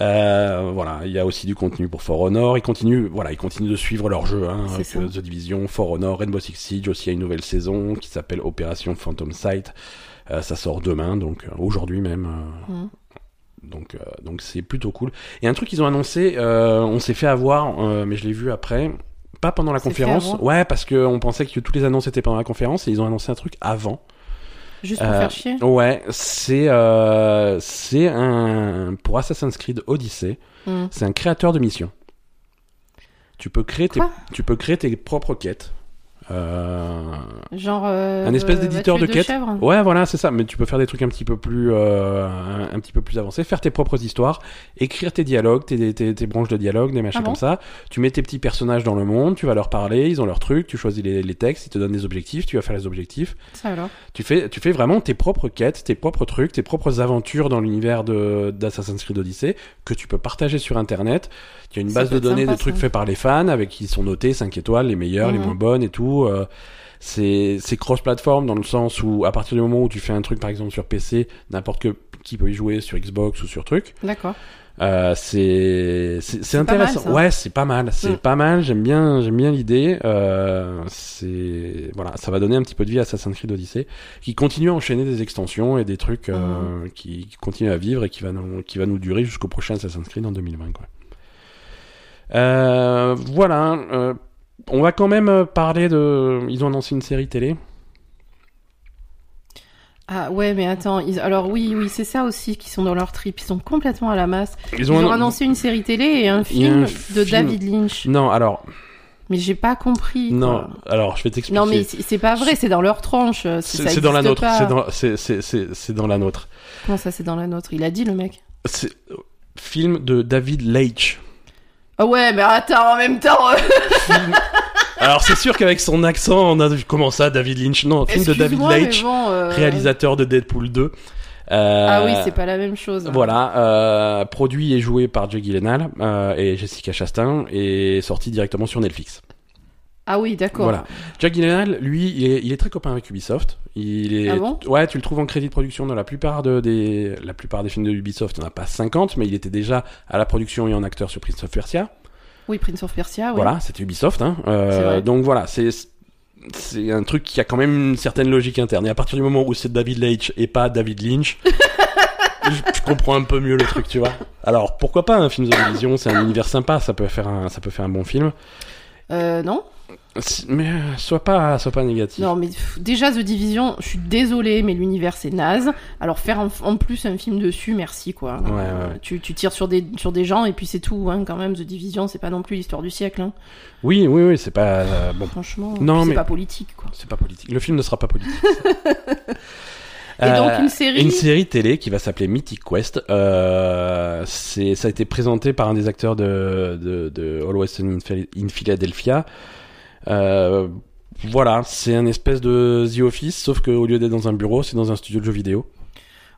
A: Euh, voilà, il y a aussi du contenu pour For Honor. Ils continuent, voilà, ils continuent de suivre leur jeu, hein,
B: C'est
A: avec
B: ça.
A: euh, The Division, For Honor, Rainbow Six Siege. Aussi, il y a une nouvelle saison qui s'appelle Opération Phantom Sight. Euh, ça sort demain, donc euh, aujourd'hui même. euh,
B: Mm.
A: Donc, donc c'est plutôt cool. Et un truc qu'ils ont annoncé, on s'est fait avoir, mais je l'ai vu après. Pas pendant la conférence, ouais, parce qu'on pensait que toutes les annonces étaient pendant la conférence et ils ont annoncé un truc avant.
B: Juste pour
A: Euh,
B: faire chier.
A: Ouais, c'est euh, c'est un pour Assassin's Creed Odyssey,
B: Mm.
A: c'est un créateur de mission. Tu peux créer tes tu peux créer tes propres quêtes. Euh,
B: Genre. euh,
A: Un espèce
B: euh,
A: d'éditeur de
B: deux
A: quête.
B: chèvres
A: Ouais, voilà, c'est ça. Mais tu peux faire des trucs un petit peu plus, un, un petit peu plus avancés, faire tes propres histoires, écrire tes dialogues, tes, tes, tes branches de dialogue, des machins
B: Ah bon
A: comme ça. Tu mets tes petits personnages dans le monde, tu vas leur parler, ils ont leurs trucs, tu choisis les, les textes, ils te donnent des objectifs, tu vas faire les objectifs.
B: Ça alors?
A: Tu fais, tu fais vraiment tes propres quêtes, tes propres trucs, tes propres aventures dans l'univers de d'Assassin's Creed Odyssey que tu peux partager sur Internet. Il y a une
B: Ça
A: base de données
B: sympa,
A: de trucs
B: ça.
A: faits par les fans avec qui sont notés 5 étoiles, les meilleures, les
B: Mhm.
A: moins bonnes et tout. Euh, c'est cross-platform dans le sens où à partir du moment où tu fais un truc par exemple sur PC, n'importe qui peut y jouer sur Xbox ou sur truc.
B: D'accord.
A: Euh, c'est c'est
B: mal,
A: intéressant. ouais, c'est pas mal. C'est pas mal. J'aime bien j'aime bien l'idée. Euh, c'est voilà, ça va donner un petit peu de vie à Assassin's Creed Odyssey, qui continue à enchaîner des extensions et des trucs euh, qui, qui continuent à vivre et qui va nous qui va nous durer jusqu'au prochain Assassin's Creed en 2020 quoi. Euh, voilà. euh, on va quand même euh, parler de. Ils ont annoncé une série télé.
B: Ah ouais, mais attends. ils- Alors oui, oui, c'est ça aussi qui sont dans leur trip. Ils sont complètement à la masse.
A: Ils
B: Ils ont
A: annon-
B: annoncé une série télé et un film
A: un
B: de
A: film.
B: David Lynch.
A: Non, alors
B: Mais j'ai pas compris. quoi.
A: non. Alors je vais t'expliquer.
B: Non, mais c'est pas vrai. C'est dans leur tranche.
A: c'est dans la nôtre. C'est dans la nôtre.
B: Comment ça, c'est dans la nôtre? Il a dit le mec?
A: C'est film de David Leitch.
B: Ah ouais, mais attends, en même temps. euh,
A: Alors c'est sûr qu'avec son accent, on a comment ça, David Lynch. Non, film de David
B: bon, euh,
A: réalisateur de Deadpool 2. Euh,
B: Ah oui, c'est pas la même chose.
A: Voilà, euh, produit et joué par Jake Gyllenhaal euh, et Jessica Chastain et sorti directement sur Netflix.
B: Ah oui, d'accord.
A: Voilà. Jack Gyllenhaal, lui, il est, il est très copain avec Ubisoft. Il est,
B: Ah bon?
A: ouais, tu le trouves en crédit de production dans la plupart de, des, la plupart des films de Ubisoft. On n'a pas 50, mais il était déjà à la production et en acteur sur Prince of Persia.
B: Oui, Prince of Persia, oui.
A: Voilà, c'était Ubisoft. Hein. Euh,
B: vrai.
A: donc voilà, c'est c'est un truc qui a quand même une certaine logique interne. Et à partir du moment où c'est David Leitch et pas David Lynch, je, comprends un peu mieux le truc, tu vois. Alors pourquoi pas un film de télévision C'est un univers sympa, ça peut faire un, ça peut faire un bon film.
B: Euh, non?
A: Mais euh, sois pas, sois pas négatif.
B: Non, mais pff, déjà, The Division, je suis désolée, mais l'univers c'est naze. Alors faire en, en plus un film dessus, merci quoi.
A: Ouais,
B: Euh,
A: ouais.
B: Tu, tu tires sur des, sur des gens et puis c'est tout, hein, quand même. The Division, c'est pas non plus l'histoire du siècle, hein.
A: Oui, oui, oui, c'est pas euh, bon.
B: franchement.
A: Non,
B: C'est pas politique quoi.
A: C'est pas politique. Le film ne sera pas politique.
B: Et donc une série
A: Une série télé qui va s'appeler Mythic Quest. Euh, ça a été présenté par un des acteurs de, de, de in Phil- in Philadelphia. Euh, voilà, c'est un espèce de The Office, sauf qu'au lieu d'être dans un bureau, c'est dans un studio de jeux vidéo.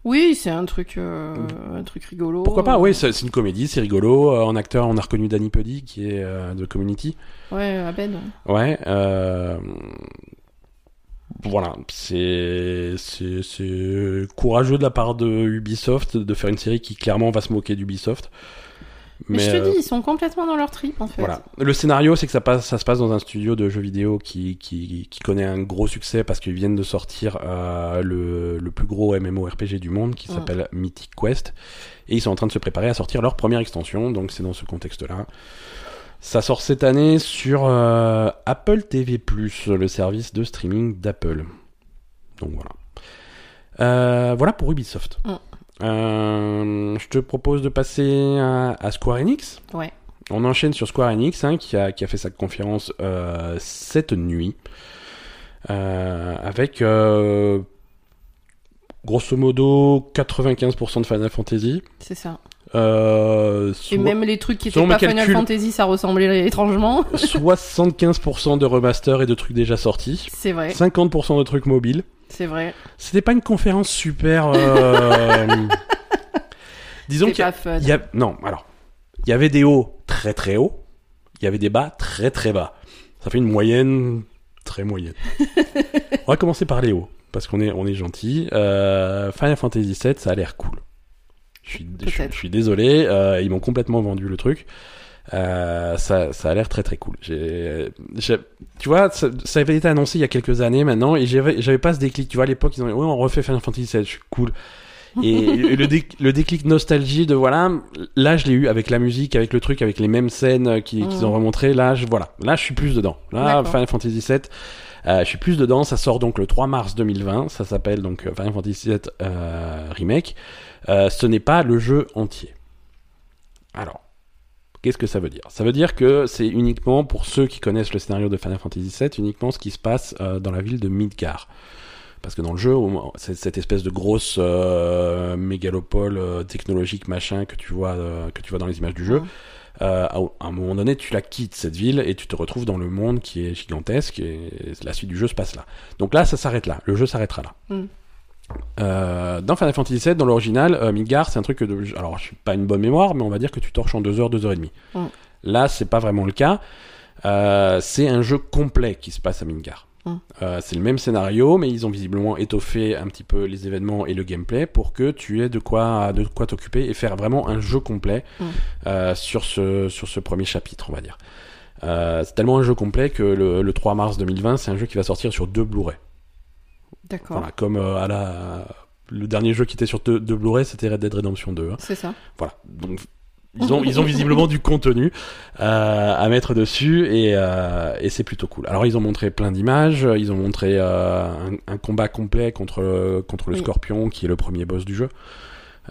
B: Oui, c'est un truc, euh, un truc rigolo.
A: Pourquoi pas Oui, c'est, une comédie, c'est rigolo. Euh, en acteur, on a reconnu Danny Puddy, qui est euh, de Community.
B: Ouais, à peine.
A: Ouais. Euh... Voilà, c'est c'est c'est courageux de la part de Ubisoft de faire une série qui clairement va se moquer d'Ubisoft.
B: Mais, je te dis, ils sont complètement dans leur trip en fait.
A: voilà. Le scénario, c'est que ça, passe, ça se passe dans un studio de jeux vidéo qui, qui, qui connaît un gros succès parce qu'ils viennent de sortir euh, le, le plus gros MMORPG du monde qui s'appelle Mythic Quest. Et ils sont en train de se préparer à sortir leur première extension, donc c'est dans ce contexte-là. Ça sort cette année sur euh, Apple TV+, le service de streaming d'Apple. Donc voilà. Euh, voilà pour Ubisoft.
B: Mm.
A: Euh, je te propose de passer à, à Square Enix.
B: Ouais.
A: On enchaîne sur Square Enix, hein, qui, a, qui a fait sa conférence euh, cette nuit, euh, avec grosso modo 95% de Final Fantasy.
B: C'est ça.
A: Euh,
B: Et même les trucs qui étaient pas Final
A: calculs-
B: Fantasy, ça ressemblait étrangement.
A: 75% de remaster et de trucs déjà sortis.
B: C'est vrai,
A: 50% de trucs mobiles.
B: C'est vrai.
A: C'était pas une conférence super. euh, Disons qu'il y y a... Non, alors. Il y avait des hauts très très hauts. Il y avait des bas très très bas. Ça fait une moyenne très moyenne. on va commencer par les hauts. Parce qu'on est, on est gentil. Euh, Final Fantasy VII, ça a l'air cool. Je suis, je, suis-
B: Peut-être.
A: je suis désolé. euh, ils m'ont complètement vendu le truc. Euh, ça, ça a l'air très très cool. J'ai, j'ai- tu vois, ça, ça avait été annoncé il y a quelques années maintenant et j'avais, j'avais pas ce déclic. Tu vois, à l'époque, ils ont dit, ouais, on refait Final Fantasy VII, je suis cool. Et le, le déclic nostalgie de voilà, là je l'ai eu avec la musique, avec le truc, avec les mêmes scènes euh, qui- qu'ils ont remontré. Là, je, voilà, là je suis plus dedans. Là,
B: D'accord.
A: Final Fantasy VII, euh, je suis plus dedans. Ça sort donc le 3 mars 2020. Ça s'appelle donc euh, Final Fantasy VII euh, Remake. Euh, ce n'est pas le jeu entier. Alors, Qu'est-ce que ça veut dire? Ça veut dire que c'est uniquement pour ceux qui connaissent le scénario de Final Fantasy VII, uniquement ce qui se passe euh, dans la ville de Midgar. Parce que dans le jeu, c'est cette espèce de grosse euh, mégalopole euh, technologique machin que tu vois que tu vois dans les images du jeu. À, un moment donné, tu la quittes cette ville et tu te retrouves dans le monde qui est gigantesque et la suite du jeu se passe là. Donc là, ça s'arrête là. Le jeu s'arrêtera là.
B: Mhm.
A: Euh, dans Final Fantasy VII, dans l'original, euh, Midgar, c'est un truc que, de- alors je suis pas une bonne mémoire, mais on va dire que tu torches en 2 heures, 2 heures et demie.
B: Mm.
A: Là, c'est pas vraiment le cas. Euh, c'est un jeu complet qui se passe à Midgar.
B: Mm.
A: Euh, c'est le même scénario, mais ils ont visiblement étoffé un petit peu les événements et le gameplay pour que tu aies de quoi de quoi t'occuper et faire vraiment un jeu complet
B: Mm.
A: sur ce sur ce premier chapitre, on va dire. C'est tellement un jeu complet que le, le 3 mars 2020, c'est un jeu qui va sortir sur deux Blu-ray.
B: D'accord.
A: Voilà, comme euh, à la le dernier jeu qui était sur deux, deux Blu-ray, c'était Red Dead Redemption 2. hein.
B: C'est ça.
A: Voilà. Donc ils ont ils ont visiblement du contenu euh, à mettre dessus et euh, et c'est plutôt cool. Alors ils ont montré plein d'images, ils ont montré euh, un, un combat complet contre contre le
B: Oui.
A: Scorpion qui est le premier boss du jeu.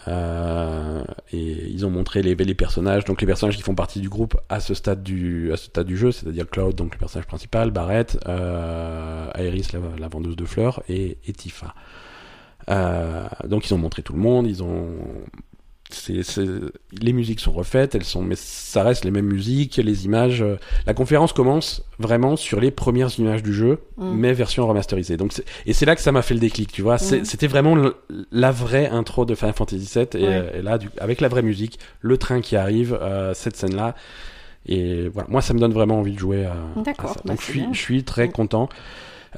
A: Euh, et ils ont montré les, personnages, donc les personnages qui font partie du groupe à ce stade du, jeu, c'est-à-dire Cloud, donc le personnage principal, Barrett, euh, Aeris, la, la vendeuse de fleurs, et, et Tifa. Euh, donc ils ont montré tout le monde, ils ont les musiques sont refaites, elles sont, mais ça reste les mêmes musiques, les images. euh, La conférence commence vraiment sur les premières images du jeu,
B: Mm.
A: mais version remasterisée. Donc, et c'est là que ça m'a fait le déclic, tu vois.
B: Mm.
A: C'était vraiment le- la vraie intro de Final Fantasy VII, et,
B: Ouais.
A: euh, et là, du- avec la vraie musique, le train qui arrive, euh, cette scène-là, et voilà, moi, ça me donne vraiment envie de jouer à, à
B: D'accord,
A: ça.
B: bah,
A: Donc, je
B: c'est
A: suis,
B: bien.
A: je suis très content.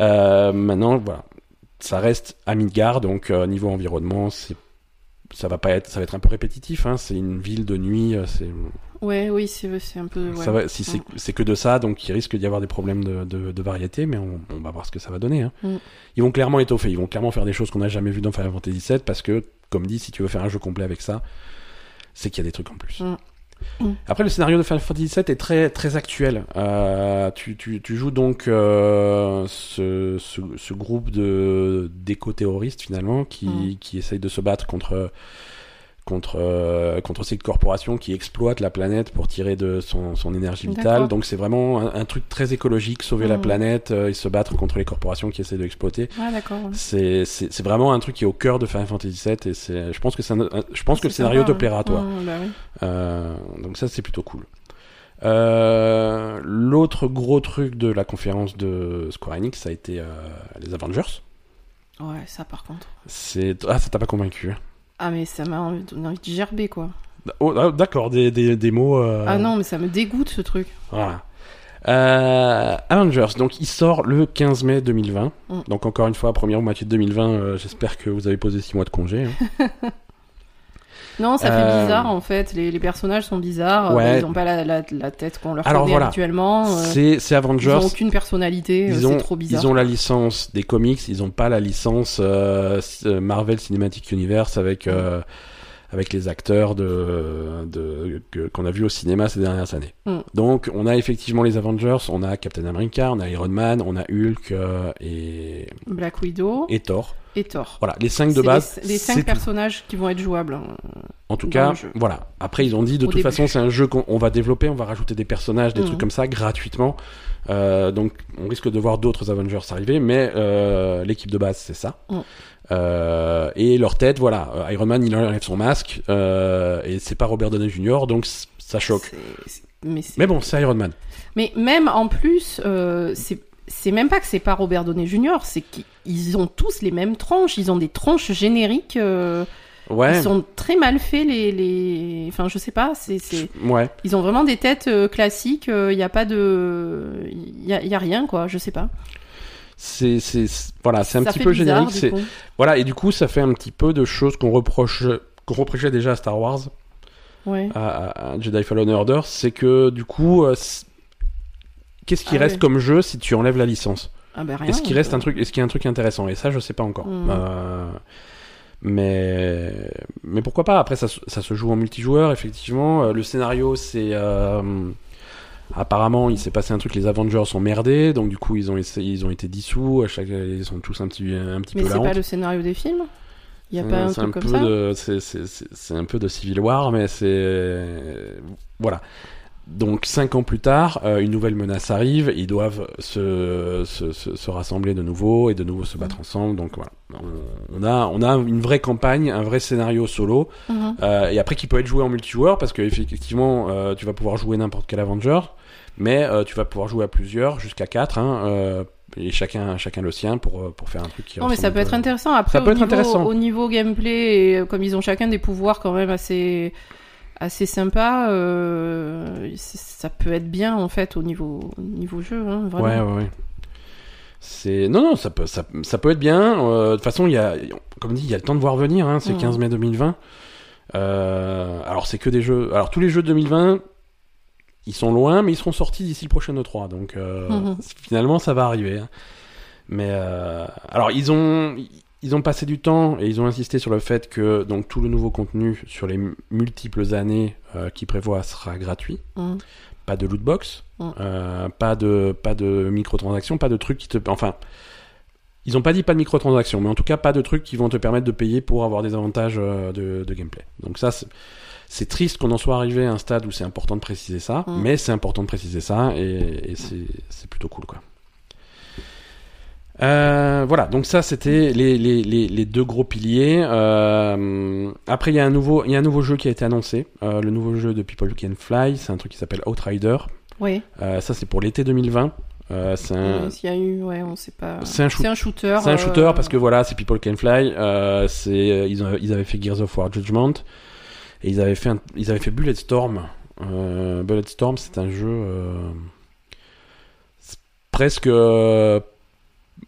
A: Euh, maintenant, voilà, ça reste à Midgard, donc euh, niveau environnement, c'est ça va pas être, ça va être un peu répétitif. Hein, c'est une ville de nuit, euh, c'est
B: Ouais, oui, c'est c'est un peu. ouais.
A: ça va, si c'est c'est que de ça, donc il risque d'y avoir des problèmes de, de, de variété, mais on, on va voir ce que ça va donner. Hein.
B: Mm.
A: Ils vont clairement étoffer, ils vont clairement faire des choses qu'on n'a jamais vues dans Final Fantasy VII, parce que, comme dit, si tu veux faire un jeu complet avec ça, c'est qu'il y a des trucs en plus.
B: Mm. Mm.
A: Après, le scénario de Final Fantasy VII est très très actuel. Euh, tu, tu, tu joues donc euh, ce, ce, ce groupe de d'éco-terroristes finalement qui,
B: Mm.
A: qui essayent de se battre contre contre euh, contre cette corporation qui exploite la planète pour tirer de son, son énergie vitale. Donc c'est vraiment un, un truc très écologique, sauver la
B: Mm.
A: planète euh, et se battre contre les corporations qui essaient de l'exploiter.
B: Ah, ouais.
A: C'est c'est vraiment un truc qui est au cœur de Final Fantasy VII et c'est je pense que un- je pense que le scénario
B: sympa,
A: te plaira toi.
B: Bah oui.
A: Euh, donc ça c'est plutôt cool. Euh, L'autre gros truc de la conférence de Square Enix, ça a été euh, les Avengers.
B: Ouais, ça par contre.
A: C'est ah ça t'a pas convaincu.
B: Ah, mais ça m'a envie envie de gerber, quoi.
A: Oh, ah, d'accord, des, des, des mots. euh,
B: Ah non, mais ça me dégoûte ce truc.
A: Voilà. Euh, Avengers, donc il sort le 15 mai 2020.
B: Mm.
A: Donc encore une fois, première moitié de 2020, euh, j'espère que vous avez posé 6 mois de congé. hein.
B: Non, ça
A: Euh,
B: fait bizarre en fait. Les, les personnages sont bizarres. euh,
A: Ouais.
B: Ils ont pas la, la, la tête qu'on leur
A: Alors,
B: connaît
A: voilà.
B: habituellement. euh,
A: C'est c'est
B: ils
A: Avengers.
B: ont aucune personnalité. euh,
A: Ils
B: C'est
A: ont,
B: trop bizarre.
A: ils ont la licence des comics, ils ont pas la licence euh, euh, Marvel Cinematic Universe avec euh, avec les acteurs de, de que- qu'on a vu au cinéma ces dernières années.
B: Mm.
A: Donc on a effectivement les Avengers, on a Captain America, on a Iron Man, on a Hulk euh, et,
B: Black Widow et,
A: et Thor. Voilà, les cinq de
B: C'est
A: base.
B: Les, les
A: c'est
B: cinq
A: tout.
B: personnages qui vont être jouables.
A: En tout cas, voilà. Après, ils ont dit de
B: Au
A: toute
B: début.
A: façon, c'est un jeu qu'on on va développer, on va rajouter des personnages, des
B: Mhm.
A: trucs comme ça gratuitement. Euh, donc, on risque de voir d'autres Avengers arriver, mais euh, l'équipe de base, c'est ça.
B: Mhm.
A: Euh, et leur tête, voilà. Iron Man, il enlève son masque, et c'est pas Robert Downey Jr., donc ça choque.
B: Mais,
A: Mais bon, c'est Iron Man.
B: mais même en plus, c'est c'est même pas que c'est pas Robert Downey Jr. C'est qu'ils ont tous les mêmes tranches. Ils ont des tranches génériques. euh,
A: Ouais.
B: Ils sont très mal faits les les. Enfin, je sais pas. C'est.
A: Ouais.
B: Ils ont vraiment des têtes euh, classiques. Il y a pas de. Il y a, y a rien quoi. Je sais pas.
A: C'est, voilà, c'est un
B: Ça
A: petit peu
B: bizarre,
A: générique. C'est, voilà, et du coup, ça fait un petit peu de choses qu'on reproche, qu'on reprochait déjà à Star Wars.
B: Ouais.
A: à, à- Jedi Fallen Order, c'est que du coup, euh, qu'est-ce qui
B: Ah
A: reste comme jeu si tu enlèves la licence?
B: Ah ben rien.
A: Est-ce qu'il reste un truc, est-ce qu'il y a un truc intéressant? Et ça, je sais pas encore.
B: Mm.
A: Euh, mais mais pourquoi pas? Après, ça, se- ça se joue en multijoueur, effectivement. Euh, Le scénario, c'est euh, apparemment, il s'est passé un truc. Les Avengers sont merdés, donc du coup, ils ont essayé- ils ont été dissous. À chaque, ils sont tous un petit un petit
B: Mais
A: peu
B: c'est pas le scénario des films? Il y a pas un truc comme ça?
A: de- c'est- c'est- c'est- c'est un peu de Civil War, mais c'est voilà. Donc cinq ans plus tard, euh, une nouvelle menace arrive, ils doivent se, se, se, se rassembler de nouveau et de nouveau se battre ensemble. Donc voilà, on, on a on a une vraie campagne, un vrai scénario solo,
B: Mhm.
A: euh, et après qui peut être joué en multijoueur parce que effectivement euh, tu vas pouvoir jouer n'importe quel Avenger, mais euh, tu vas pouvoir jouer à plusieurs jusqu'à quatre, hein, et chacun chacun le sien pour pour faire un truc qui.
B: Non, mais ça peut être intéressant. Après,
A: Ça peut
B: au,
A: être
B: niveau,
A: intéressant.
B: au niveau gameplay, et comme ils ont chacun des pouvoirs quand même assez, assez sympas, euh, ça peut être bien en fait au niveau, au niveau jeu. Hein, vraiment.
A: Ouais, ouais, ouais. C'est non, non, ça peut, ça, ça peut être bien. Euh, de toute façon, y a, comme dit, il y a le temps de voir venir. Hein, c'est
B: Mhm.
A: 15 mai 2020. Euh, alors, c'est que des jeux. Alors, tous les jeux de 2020, ils sont loin, mais ils seront sortis d'ici le prochain E3. Donc,
B: Mhm.
A: finalement, ça va arriver. hein. Mais alors, ils ont, ils ont passé du temps et ils ont insisté sur le fait que donc tout le nouveau contenu sur les multiples années euh, qu'ils prévoient sera gratuit
B: Mhm.
A: pas de loot box,
B: Mm.
A: euh, pas de pas de microtransactions, pas de trucs qui te enfin ils ont pas dit pas de microtransactions, mais en tout cas pas de trucs qui vont te permettre de payer pour avoir des avantages euh, de, de gameplay. Donc ça c'est- triste qu'on en soit arrivé à un stade où c'est important de préciser ça,
B: Mm.
A: mais c'est important de préciser ça et, et c'est c'est plutôt cool quoi. Euh, voilà, donc ça c'était les, les, les, les deux gros piliers. Euh, après il y a un nouveau y a un nouveau jeu qui a été annoncé, euh, le nouveau jeu de People Can Fly, c'est un truc qui s'appelle Outrider.
B: Oui.
A: Ça c'est pour l'été 2020. Euh, c'est un,
B: Ouais, S'il y a eu, ouais, on sait pas.
A: C'est un shoot-
B: C'est un shooter.
A: c'est un shooter parce que voilà, c'est People Can Fly. C'est ils, ont- ils avaient fait Gears of War Judgment et ils avaient fait un- ils avaient fait Bulletstorm. Bulletstorm, c'est un jeu presque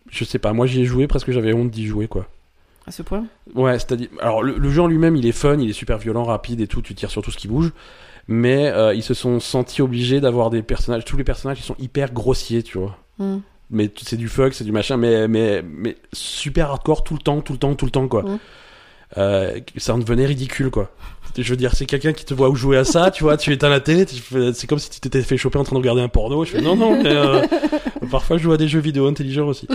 A: je sais pas, moi j'y ai joué presque j'avais honte d'y jouer quoi.
B: À ce point?
A: Ouais, c'est-à-dire alors le, le jeu en lui-même, il est fun, il est super violent, rapide et tout, tu tires sur tout ce qui bouge. Mais euh, ils se sont sentis obligés d'avoir des personnages, tous les personnages ils sont hyper grossiers, tu vois.
B: Hmm.
A: mais c'est du fuck, c'est du machin, mais, mais, mais super hardcore tout le temps, tout le temps, tout le temps, quoi.
B: Mhm.
A: Euh, ça en devenait ridicule, quoi. Je veux dire, c'est quelqu'un qui te voit jouer à ça, tu vois, tu éteins la télé, c'est comme si tu t'étais fait choper en train de regarder un porno. Je fais non, non, mais euh, parfois je joue à des jeux vidéo intelligents aussi.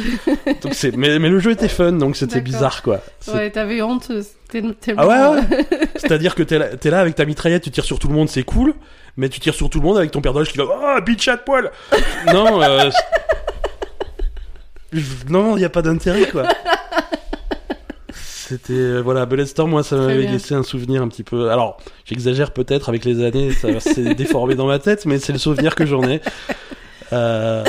A: Donc c'est, mais, mais le jeu était fun, donc c'était bizarre, quoi.
B: Ouais, t'avais honte. C'était.
A: Ah ouais, ouais. C'est-à-dire que t'es là, avec ta mitraillette, tu tires sur tout le monde, c'est cool, mais tu tires sur tout le monde avec ton père d'âge qui va Ah, bitch à poil Non, euh... Non, il a pas d'intérêt, quoi. C'était. euh, Voilà, Bulletstorm, moi, ça m'avait laissé un souvenir un petit peu. Alors, j'exagère peut-être avec les années, ça s'est déformé dans ma tête, mais c'est le souvenir que j'en ai. Euh...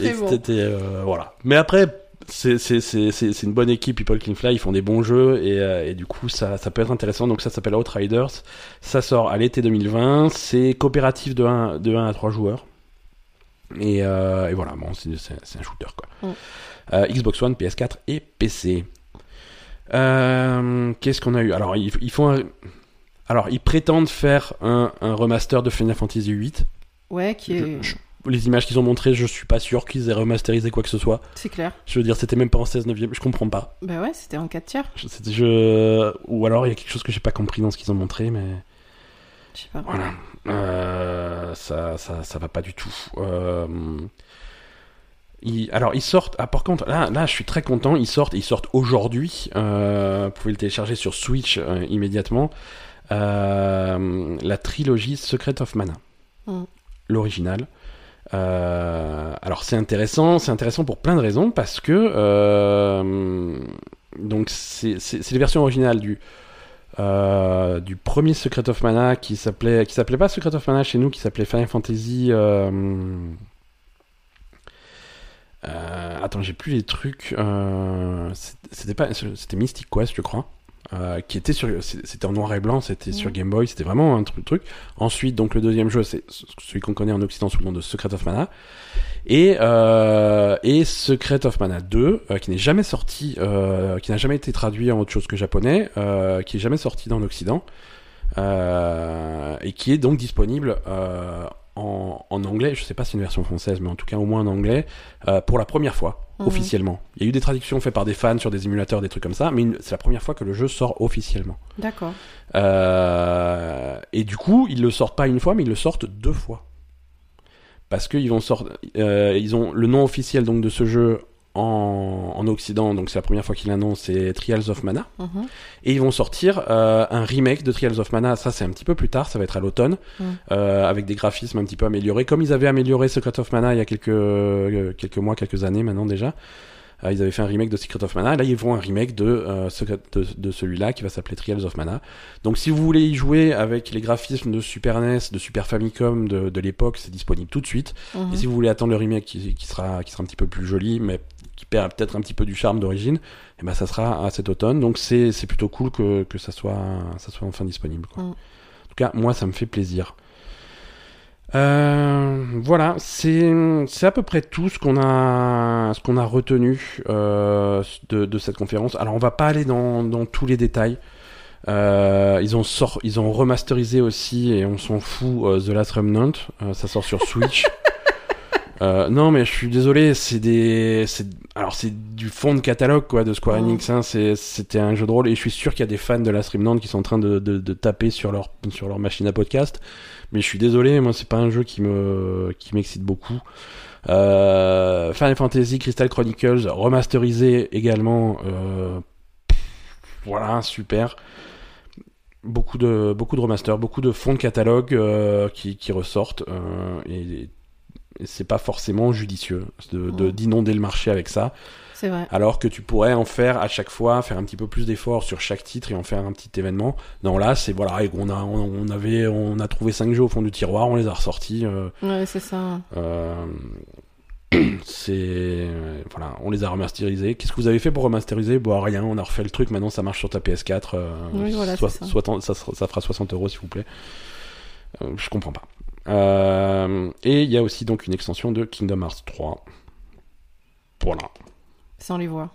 A: Et
B: bon.
A: c'était. euh, Voilà. Mais après, c'est c'est- c'est- c'est- c'est une bonne équipe, People Can Fly, ils font des bons jeux et, euh, et du coup ça, ça peut être intéressant. Donc ça s'appelle Outriders, ça sort à l'été 2020, c'est coopératif de 1, de 1 à 3 joueurs. Et, euh, et voilà, bon, c'est un shooter quoi.
B: Mm.
A: Euh, Xbox One, PS4 et PC. Euh, Qu'est-ce qu'on a eu? Alors ils, ils font un- Alors ils prétendent faire un, un remaster de Final Fantasy VIII.
B: Ouais, qui est.
A: Je- je- les images qu'ils ont montrées, je suis pas sûr qu'ils aient remasterisé quoi que ce soit.
B: C'est clair.
A: Je veux dire, c'était même pas en 16 neuvième, je comprends pas.
B: Bah ouais, c'était en 4 tiers.
A: Je, c'était- je- Ou alors il y a quelque chose que j'ai pas compris dans ce qu'ils ont montré, mais
B: Je sais pas.
A: voilà. Euh, ça, ça, ça va pas du tout. Euh, ils- Alors ils sortent. Ah par contre, là, là, je suis très content. Ils sortent, ils sortent aujourd'hui. Euh, vous pouvez le télécharger sur Switch euh, immédiatement. Euh, la trilogie Secret of Mana,
B: Mm.
A: l'original. Alors c'est intéressant, c'est intéressant pour plein de raisons parce que donc c'est les versions originales du euh, du premier Secret of Mana qui s'appelait qui s'appelait pas Secret of Mana chez nous qui s'appelait Final Fantasy euh, euh, attends j'ai plus les trucs euh, c'était pas c'était Mystic Quest je crois euh, qui était sur c'était en noir et blanc c'était sur
B: Mhm.
A: Game Boy c'était vraiment un truc, truc ensuite donc le deuxième jeu c'est celui qu'on connaît en Occident sous le nom de Secret of Mana et et Secret of Mana 2 euh, qui n'est jamais sorti qui n'a jamais été traduit en autre chose que japonais qui est jamais sorti dans l'Occident euh, et qui est donc disponible euh, en, en anglais je sais pas si c'est une version française mais en tout cas au moins en anglais euh, pour la première fois
B: Mhm.
A: officiellement il y a eu des traductions faites par des fans sur des émulateurs des trucs comme ça mais c'est la première fois que le jeu sort officiellement
B: D'accord.
A: euh, et du coup, ils le sortent pas une fois, mais ils le sortent deux fois. Parce qu'ils vont sortir, euh, ils ont le nom officiel donc de ce jeu en, en Occident, donc c'est la première fois qu'ils l'annoncent, c'est Trials of Mana.
B: Mhm.
A: Et ils vont sortir euh, un remake de Trials of Mana, ça c'est un petit peu plus tard, ça va être à l'automne,
B: Mm.
A: euh, avec des graphismes un petit peu améliorés, comme ils avaient amélioré Secret of Mana il y a quelques, euh, quelques mois, quelques années maintenant déjà. Ils avaient fait un remake de Secret of Mana, là ils font un remake de, Secret- de, de celui-là qui va s'appeler Trials of Mana. Donc si vous voulez y jouer avec les graphismes de Super NES, de Super Famicom de, de l'époque, c'est disponible tout de suite.
B: Mhm.
A: Et si vous voulez attendre le remake qui, qui sera, qui sera un petit peu plus joli, mais qui perd peut-être un petit peu du charme d'origine, et ben ça sera à cet automne. Donc c'est c'est plutôt cool que, que ça soit ça soit enfin disponible. Quoi.
B: Mm.
A: En tout cas, moi ça me fait plaisir. Euh, voilà, c'est c'est à peu près tout ce qu'on a ce qu'on a retenu euh, de, de cette conférence. Alors on va pas aller dans, dans tous les détails. Euh, ils ont sort, ils ont remasterisé aussi et on s'en fout The Last Remnant. Ça sort sur Switch. Euh, non mais je suis désolé, c'est des, alors c'est du fond de catalogue quoi de Square. Enix. Hein, c'était un jeu de rôle et je suis sûr qu'il y a des fans de Last Remnant qui sont en train de, de, de taper sur leur sur leur machine à podcast. Mais je suis désolé, moi c'est pas un jeu qui me qui m'excite beaucoup. Euh, Final Fantasy Crystal Chronicles remasterisé également. Euh, voilà, super. Beaucoup de beaucoup de remasters, beaucoup de fonds de catalogue euh, qui, qui ressortent euh, et, et c'est pas forcément judicieux de, de- d'inonder le marché avec ça
B: C'est vrai.
A: alors que tu pourrais en faire à chaque fois, faire un petit peu plus d'efforts sur chaque titre et en faire un petit événement. Non, là, c'est voilà, on a, on, on avait, on a trouvé cinq jeux au fond du tiroir, on les a ressortis. euh,
B: Ouais, c'est ça.
A: euh, c'est voilà, on les a remasterisés. Qu'est-ce que vous avez fait pour remasteriser? Bon, rien, on a refait le truc. Maintenant, ça marche sur ta PS4. euh,
B: Oui, voilà,
A: soit-
B: ça.
A: soit- ça, ça fera 60 euros, s'il vous plaît. Euh, je comprends pas. Euh, et il y a aussi donc une extension de Kingdom Hearts 3. Voilà.
B: Sans les voix.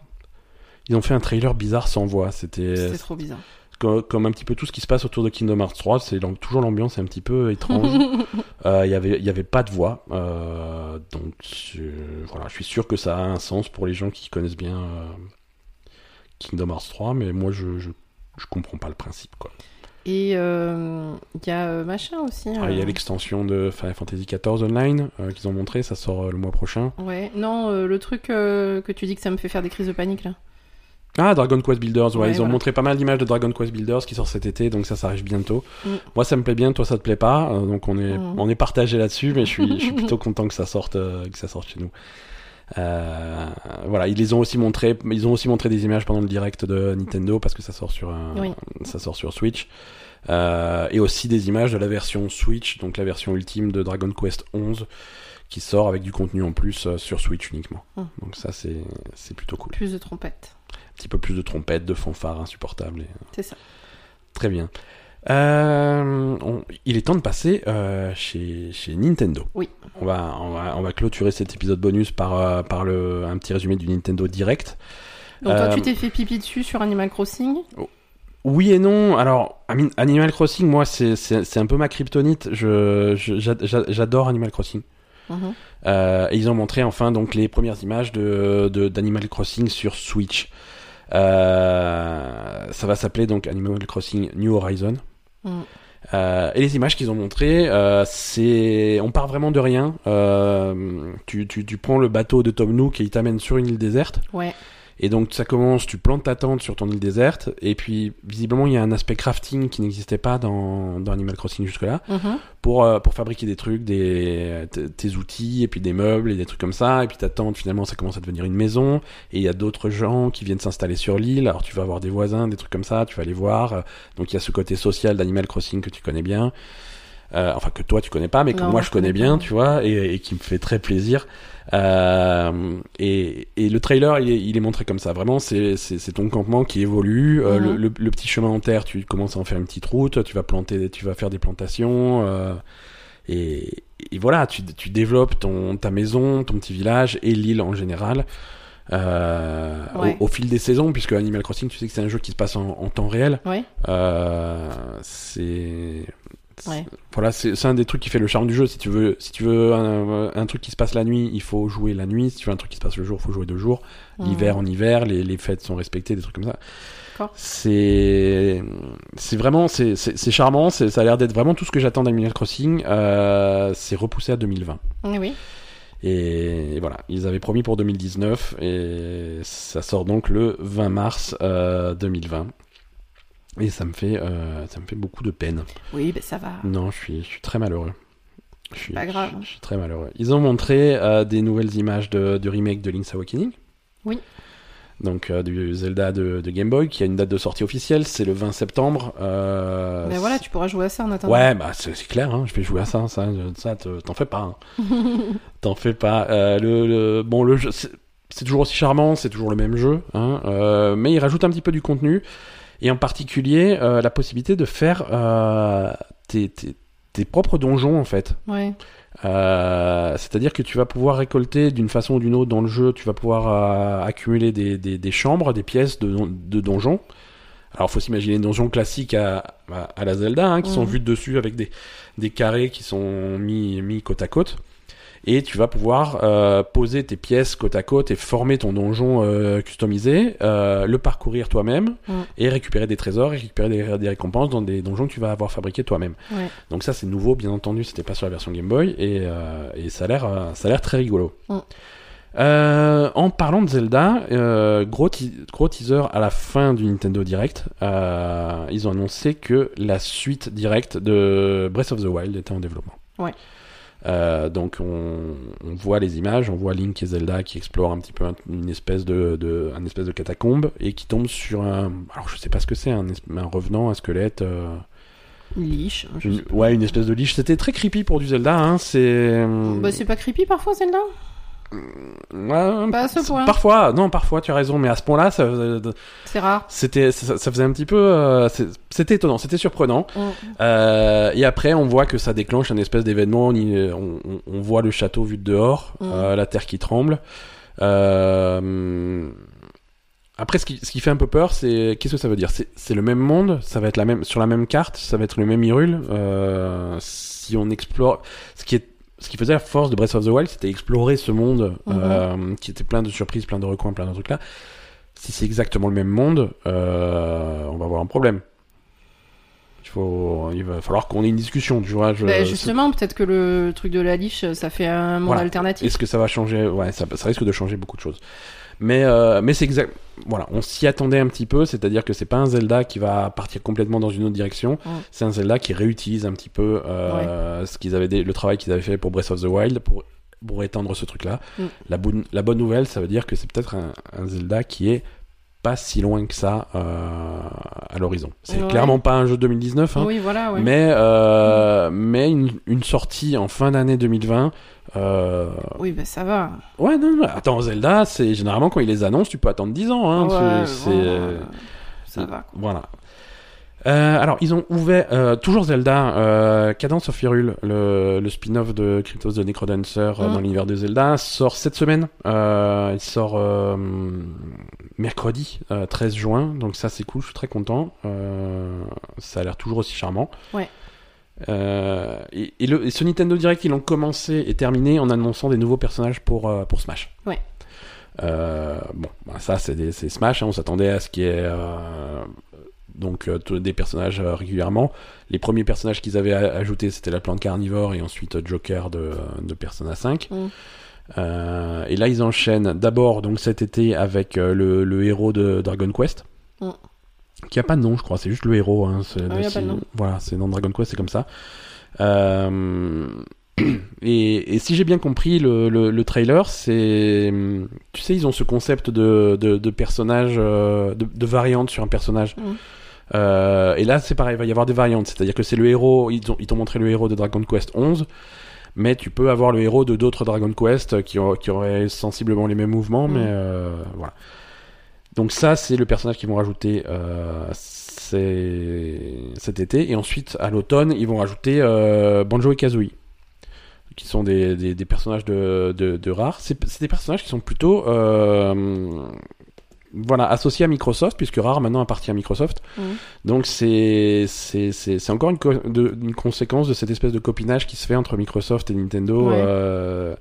A: Ils ont fait un trailer bizarre sans voix. C'était
B: C'était trop bizarre.
A: co- comme un petit peu tout ce qui se passe autour de Kingdom Hearts 3. C'est toujours l'ambiance un petit peu étrange. Euh, Il y avait, il y avait pas de voix. Euh, donc euh, voilà, je suis sûr que ça a un sens pour les gens qui connaissent bien euh, Kingdom Hearts 3, mais moi je, je, je comprends pas le principe quoi.
B: Et euh, il y a euh, machin aussi.
A: Ah, Il y a l'extension de Final Fantasy XIV Online euh, qu'ils ont montré, ça sort euh, le mois prochain.
B: Ouais, non, le truc que tu dis que ça me fait faire des crises de panique là.
A: Ah, Dragon Quest Builders, ouais,
B: Ouais,
A: ils ont montré pas mal d'images de Dragon Quest Builders qui sort cet été, donc ça, ça arrive bientôt.
B: Mm.
A: Moi, ça me plaît bien, toi, ça te plaît pas, donc on est,
B: Mm.
A: on est partagé là-dessus, mais je suis, je suis plutôt content que ça sorte, que ça sorte chez nous. Euh, voilà, ils les ont aussi montré, ils ont aussi montré des images pendant le direct de Nintendo parce que ça sort sur, un-
B: Oui.
A: ça sort sur Switch. Euh, et aussi des images de la version Switch, donc la version ultime de Dragon Quest 11 qui sort avec du contenu en plus euh, sur Switch uniquement.
B: Mm.
A: Donc ça c'est c'est plutôt cool.
B: Plus de trompettes.
A: Un petit peu plus de trompettes, de fanfares insupportables. et-
B: C'est ça.
A: Très bien. Euh, on- il est temps de passer euh, chez, chez Nintendo.
B: Oui.
A: On va, on va, on va clôturer cet épisode bonus par, euh, par le, un petit résumé du Nintendo Direct.
B: Donc toi, tu t'es fait pipi dessus sur Animal Crossing?
A: Oui et non. Alors, Animal Crossing, moi, c'est un peu ma kryptonite. Je, je- J'adore Animal Crossing.
B: Mhm.
A: Euh, et ils ont montré enfin donc les premières images de de- d'Animal Crossing sur Switch. Euh, ça va s'appeler donc Animal Crossing New Horizon.
B: Mm.
A: Euh, et les images qu'ils ont montrées, euh, c'est, on part vraiment de rien. Euh, tu, tu, tu prends le bateau de Tom Nook et il t'amène sur une île déserte.
B: Ouais.
A: Et donc ça commence, tu plantes ta tente sur ton île déserte. Et puis visiblement il y a un aspect crafting qui n'existait pas dans, dans Animal Crossing jusque-là
B: Mhm.
A: pour, euh, pour fabriquer des trucs, des, tes outils, et puis des meubles, et des trucs comme ça. Et puis ta tente, finalement, ça commence à devenir une maison. Et il y a d'autres gens qui viennent s'installer sur l'île. Alors tu vas avoir des voisins, des trucs comme ça, tu vas les voir. Euh, Donc il y a ce côté social d'Animal Crossing que tu connais bien. Euh, enfin, que toi tu connais pas, mais que
B: Non,
A: moi je connais bien, tu vois, et, et qui me fait très plaisir. Euh, et, et le trailer, il est, il est montré comme ça. Vraiment, c'est ton campement qui évolue. Euh,
B: Mhm.
A: le, le- le petit chemin en terre, tu commences à en faire une petite route. Tu vas planter, tu vas faire des plantations. euh, et, et voilà, tu, tu développes ton, ta maison, ton petit village et l'île en général. euh,
B: Ouais.
A: au, au fil des saisons, puisque Animal Crossing, tu sais que c'est un jeu qui se passe en, en temps réel.
B: Ouais.
A: Euh, c'est-
B: Ouais.
A: voilà, c'est un des trucs qui fait le charme du jeu. Si tu veux, si tu veux un, un truc qui se passe la nuit, il faut jouer la nuit. Si tu veux un truc qui se passe le jour, il faut jouer de jour. L'hiver en hiver, les, les fêtes sont respectées, des trucs comme ça. C'est c'est vraiment c'est charmant. Ça a l'air d'être vraiment tout ce que j'attends d'Animal Crossing. Euh, c'est repoussé à 2020.
B: Mhm. Oui.
A: Et, voilà, ils avaient promis pour 2019 et ça sort donc le 20 mars 2020. Et ça me fait, ça me fait beaucoup de peine.
B: Oui, ben ça va.
A: Non, je suis, je suis très malheureux. Je suis,
B: pas grave.
A: Je, suis très malheureux. Ils ont montré des nouvelles images de, du remake de Link's Awakening.
B: Oui
A: donc euh, du Zelda de, Game Boy, qui a une date de sortie officielle, c'est le 20 septembre.
B: Euh, Mais voilà, tu pourras jouer à ça en attendant.
A: Ouais, bah c'est clair, hein, je vais jouer à ça, ça, ça t'en fais pas. Hein. t'en fais pas. Euh, le, bon, le jeu, c'est toujours aussi charmant, c'est toujours le même jeu, hein, euh, mais il rajoute un petit peu du contenu, et en particulier euh, la possibilité de faire tes, tes, tes propres donjons en fait.
B: Ouais.
A: Euh, c'est-à-dire que tu vas pouvoir récolter d'une façon ou d'une autre dans le jeu, tu vas pouvoir euh, accumuler des, des, des, chambres, des pièces de, de donjons. Alors, faut s'imaginer des donjons classiques à, à, la Zelda, hein, qui sont vus dessus avec des, des carrés qui sont mis, mis côte à côte et tu vas pouvoir euh, poser tes pièces côte à côte et former ton donjon euh, customisé, euh, le parcourir toi-même
B: mm.
A: et récupérer des trésors et récupérer des, des, récompenses dans des donjons que tu vas avoir fabriqués toi-même.
B: Ouais.
A: Donc ça c'est nouveau, bien entendu, c'était pas sur la version Game Boy et, et ça a l'air ça a l'air très rigolo.
B: Mm.
A: Euh, en parlant de Zelda, euh, gros, gros teaser à la fin du Nintendo Direct, euh, ils ont annoncé que la suite directe de Breath of the Wild était en développement.
B: Ouais.
A: Euh, donc on, on, voit les images, on voit Link et Zelda qui explorent un petit peu un, une espèce de, de, un espèce de catacombe et qui tombent sur un, alors je sais pas ce que c'est, un, un, revenant, un squelette. Euh,
B: une liche.
A: Une, ouais, une espèce de liche. C'était très creepy pour du Zelda. Hein. C'est.
B: Bah, c'est pas creepy parfois Zelda?
A: Ouais,
B: pas à ce point.
A: Parfois, non, parfois tu as raison, mais à ce point-là, ça,
B: c'est rare.
A: C'était, ça, ça, faisait un petit peu, euh, c'était étonnant, c'était surprenant.
B: Mm.
A: Euh, et après, on voit que ça déclenche un espèce d'événement. On, on, on, voit le château vu de dehors,
B: mm.
A: euh, la terre qui tremble. Après, ce qui, ce qui fait un peu peur, c'est qu'est-ce que ça veut dire? C'est le même monde, ça va être la même sur la même carte, ça va être le même Hyrule. Si on explore, ce qui est ce qui faisait la force de Breath of the Wild, c'était explorer ce monde
B: Mhm.
A: euh, qui était plein de surprises, plein de recoins, plein de trucs là. Si c'est exactement le même monde, euh, on va avoir un problème. Il, faut, il va falloir qu'on ait une discussion, tu vois. Je,
B: bah justement, peut-être que le truc de la liche, ça fait un monde
A: Voilà.
B: alternatif.
A: Est-ce que ça va changer? Ouais, ça, ça risque de changer beaucoup de choses. Mais, euh, mais c'est exact. Voilà, on s'y attendait un petit peu, c'est-à-dire que c'est pas un Zelda qui va partir complètement dans une autre direction. C'est un Zelda qui réutilise un petit peu euh, ce qu'ils avaient, le travail qu'ils avaient fait pour Breath of the Wild pour pour étendre ce truc-là.
B: Mm.
A: La, bonne, la bonne nouvelle, ça veut dire que c'est peut-être un, un Zelda qui est pas si loin que ça euh, à l'horizon. C'est
B: Ouais.
A: clairement pas un jeu de 2019, hein,
B: Oui, voilà, ouais.
A: mais euh, mais une, une sortie en fin d'année 2020. Euh,
B: Oui, bah ça va.
A: Ouais, non, non, attends, Zelda, c'est généralement quand ils les annoncent, tu peux attendre 10 ans. Hein,
B: Ouais,
A: c'est-
B: bon,
A: c'est-
B: euh, ça va. quoi.
A: Voilà. Euh, alors, ils ont ouvert, euh, toujours Zelda, euh, Cadence of Hyrule, le, le spin-off de Cryptos the Necrodancer euh,
B: Mm.
A: dans l'univers de Zelda, sort cette semaine. Il sort mercredi, euh, 13 juin, donc ça c'est cool, je suis très content. Ça a l'air toujours aussi charmant.
B: Ouais.
A: Euh, et, et le, et ce Nintendo Direct, ils l'ont commencé et terminé en annonçant des nouveaux personnages pour, euh, pour Smash.
B: Ouais.
A: Euh, bon, bah, ça c'est Smash, hein, on s'attendait à ce qui est euh, donc des personnages régulièrement. Les premiers personnages qu'ils avaient ajoutés c'était la plante carnivore et ensuite Joker de, de Persona 5.
B: Mm.
A: Et là ils enchaînent d'abord donc cet été avec le, le héros de Dragon Quest.
B: Mm.
A: Qui a pas de nom, je crois, c'est juste le héros. Hein, c'est-
B: Ah nom.
A: Voilà, c'est dans Dragon Quest, c'est comme ça. Euh, et, et si j'ai bien compris, le, le, le trailer, c'est. Tu sais, ils ont ce concept de, de, de personnage, euh, de, de variante sur un personnage.
B: Mhm.
A: Euh, et là, c'est pareil, il va y avoir des variantes. C'est-à-dire que c'est le héros, ils ont- ils t'ont montré le héros de Dragon Quest 11, mais tu peux avoir le héros de d'autres Dragon Quest qui, qui auraient sensiblement les mêmes mouvements,
B: Mhm.
A: mais euh, voilà. Donc ça, c'est le personnage qu'ils vont rajouter euh, cet été. Et ensuite, à l'automne, ils vont rajouter euh, Banjo et Kazooie, qui sont des, des, des personnages de, de, de rares. C'est des personnages qui sont plutôt euh, voilà, associés à Microsoft, puisque Rare maintenant appartient à Microsoft.
B: Mhm.
A: Donc c'est encore une, co- de- une conséquence de cette espèce de copinage qui se fait entre Microsoft et Nintendo.
B: Ouais.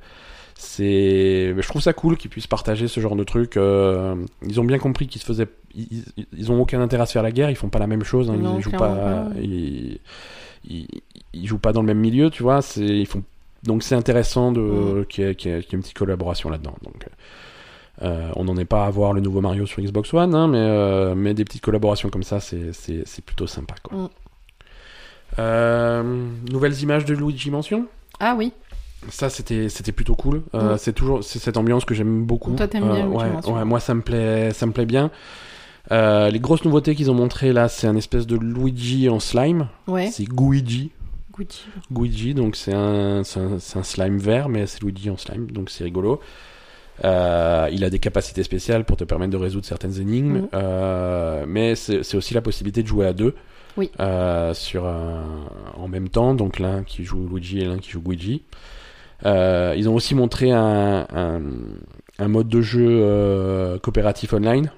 A: Euh, c'est je trouve ça cool qu'ils puissent partager ce genre de truc. Euh, ils ont bien compris qu'ils se faisaient ils, ont aucun intérêt à se faire la guerre. Ils font pas la même chose. hein,
B: Non,
A: ils jouent
B: clairement
A: pas. Ils, ils, ils jouent pas dans le même milieu, tu vois. C'est ils font donc c'est intéressant de
B: Mm.
A: qu'il y, ait- y y une petite collaboration là-dedans. Donc, euh, on n'en est pas à voir le nouveau Mario sur Xbox One, hein, mais, euh, mais des petites collaborations comme ça, c'est, plutôt sympa. Quoi.
B: Mm.
A: Euh, nouvelles images de Luigi Mansion?
B: Ah oui.
A: Ça c'était c'était plutôt cool. Euh,
B: Mm.
A: C'est toujours c'est cette ambiance que j'aime beaucoup.
B: Toi, t'aimes bien
A: Euh, ouais, moi ça me plaît ça me plaît bien. Euh, les grosses nouveautés qu'ils ont montré là, c'est un espèce de Luigi en slime.
B: Ouais.
A: C'est Guigi.
B: Gucci.
A: Guigi, donc c'est un, un, un slime vert, mais c'est Luigi en slime, donc c'est rigolo. Euh, il a des capacités spéciales pour te permettre de résoudre certaines énigmes, euh, mais c'est aussi la possibilité de jouer à deux
B: Oui.
A: sur en même temps, donc l'un qui joue Luigi et l'un qui joue Guigi. Euh, ils ont aussi montré un, un, un mode de jeu euh, coopératif online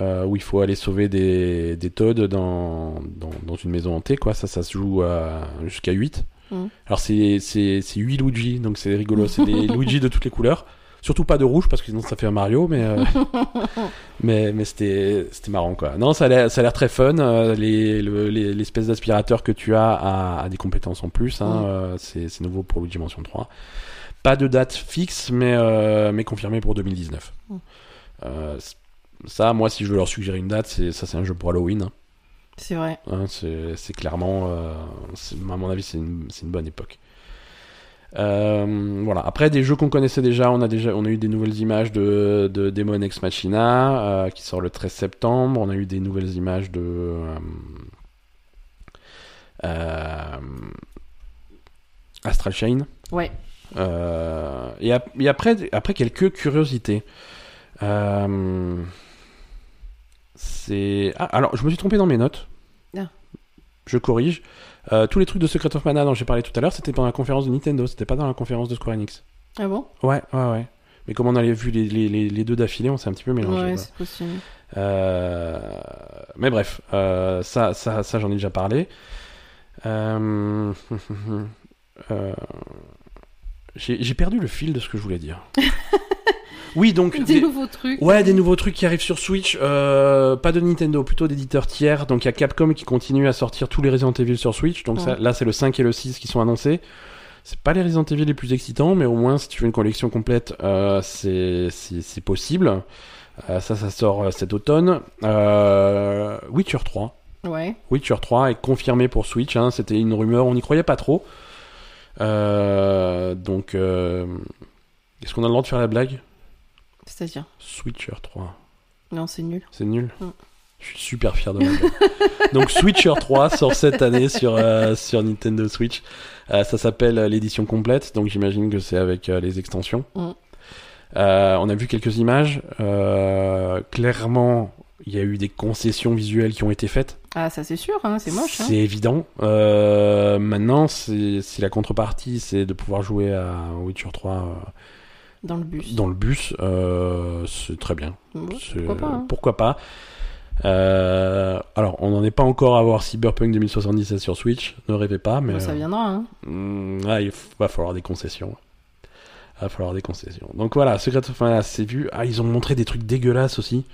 A: euh, où il faut aller sauver des, des Toads dans, dans, dans une maison hantée, quoi. Ça, ça se joue jusqu'à 8.
B: Mhm.
A: Alors, c'est 8 Luigi, donc c'est rigolo. C'est des Luigi de toutes les couleurs. Surtout pas de rouge parce que sinon ça fait un Mario, mais euh, mais, mais c'était c'était marrant quoi. Non, ça a l'air ça a l'air très fun. euh, les le- les- l'espèce d'aspirateur que tu as a, a des compétences en plus. Hein,
B: Mm.
A: euh, c'est c'est nouveau pour Luigi Mansion 3. Pas de date fixe, mais mais confirmé pour 2019.
B: Mm.
A: Euh, c- ça, moi, si je veux leur suggérer une date, c'est ça, c'est un jeu pour Halloween. hein.
B: C'est vrai.
A: Hein, c'est c'est clairement, c'est- à mon avis, c'est une, c'est une bonne époque. Euh, voilà. Après, des jeux qu'on connaissait déjà, on a déjà, on a eu des nouvelles images de, de Demon Ex Machina euh, qui sort le 13 septembre. On a eu des nouvelles images de euh, Astral Chain.
B: Ouais.
A: Et, ap- et après, après quelques curiosités. C'est ah, alors je me suis trompé dans mes notes.
B: Ah.
A: Je corrige. Euh, tous les trucs de Secret of Mana dont j'ai parlé tout à l'heure, c'était pendant la conférence de Nintendo, c'était pas dans la conférence de Square Enix.
B: Ah bon?
A: Ouais, ouais, ouais. Mais comme on avait vu les, les, les, les deux d'affilée, on s'est un petit peu mélangé.
B: Ouais, c'est possible.
A: Euh, mais bref, euh, ça, ça, ça j'en ai déjà parlé. Euh, j'ai perdu le fil de ce que je voulais dire. oui, donc.
B: Des
A: des-
B: nouveaux trucs.
A: Ouais, des nouveaux trucs qui arrivent sur Switch. euh, pas de Nintendo, plutôt d'éditeurs tiers. Donc il y a Capcom qui continue à sortir tous les Resident Evil sur Switch. Donc ça, là, c'est le 5 et le 6 qui sont annoncés. C'est pas les Resident Evil les plus excitants, mais au moins, si tu veux une collection complète, euh, c'est possible. Euh, ça, ça sort cet automne. Witcher 3.
B: Ouais.
A: Witcher 3 est confirmé pour Switch. hein. C'était une rumeur, on n'y croyait pas trop. Euh, donc, euh, est-ce qu'on a le droit de faire la blague?
B: C'est-à-dire
A: Switcher 3.
B: Non, c'est nul.
A: C'est nul.
B: Mm.
A: Je suis super fier de moi. Donc Switcher 3 sort cette année sur, euh, sur Nintendo Switch. Euh, ça s'appelle euh, l'édition complète, donc j'imagine que c'est avec les extensions.
B: Mm.
A: On a vu quelques images. Clairement, il y a eu des concessions visuelles qui ont été faites.
B: Ah, ça c'est sûr, hein, c'est moche. Hein.
A: C'est évident. Maintenant, c'est- si la contrepartie, c'est de pouvoir jouer à Witcher 3 euh,
B: Dans le bus.
A: dans le bus, euh, c'est très bien.
B: Bon, pourquoi pas hein.
A: pourquoi pas. Euh, alors, on n'en est pas encore à voir Cyberpunk 2077 sur Switch, ne rêvez pas, mais
B: Bon, ça viendra. Hein.
A: ah, il va falloir des concessions. Il va falloir des concessions. Donc voilà, Secret of Mana, c'est vu. Ah, ils ont montré des trucs dégueulasses aussi.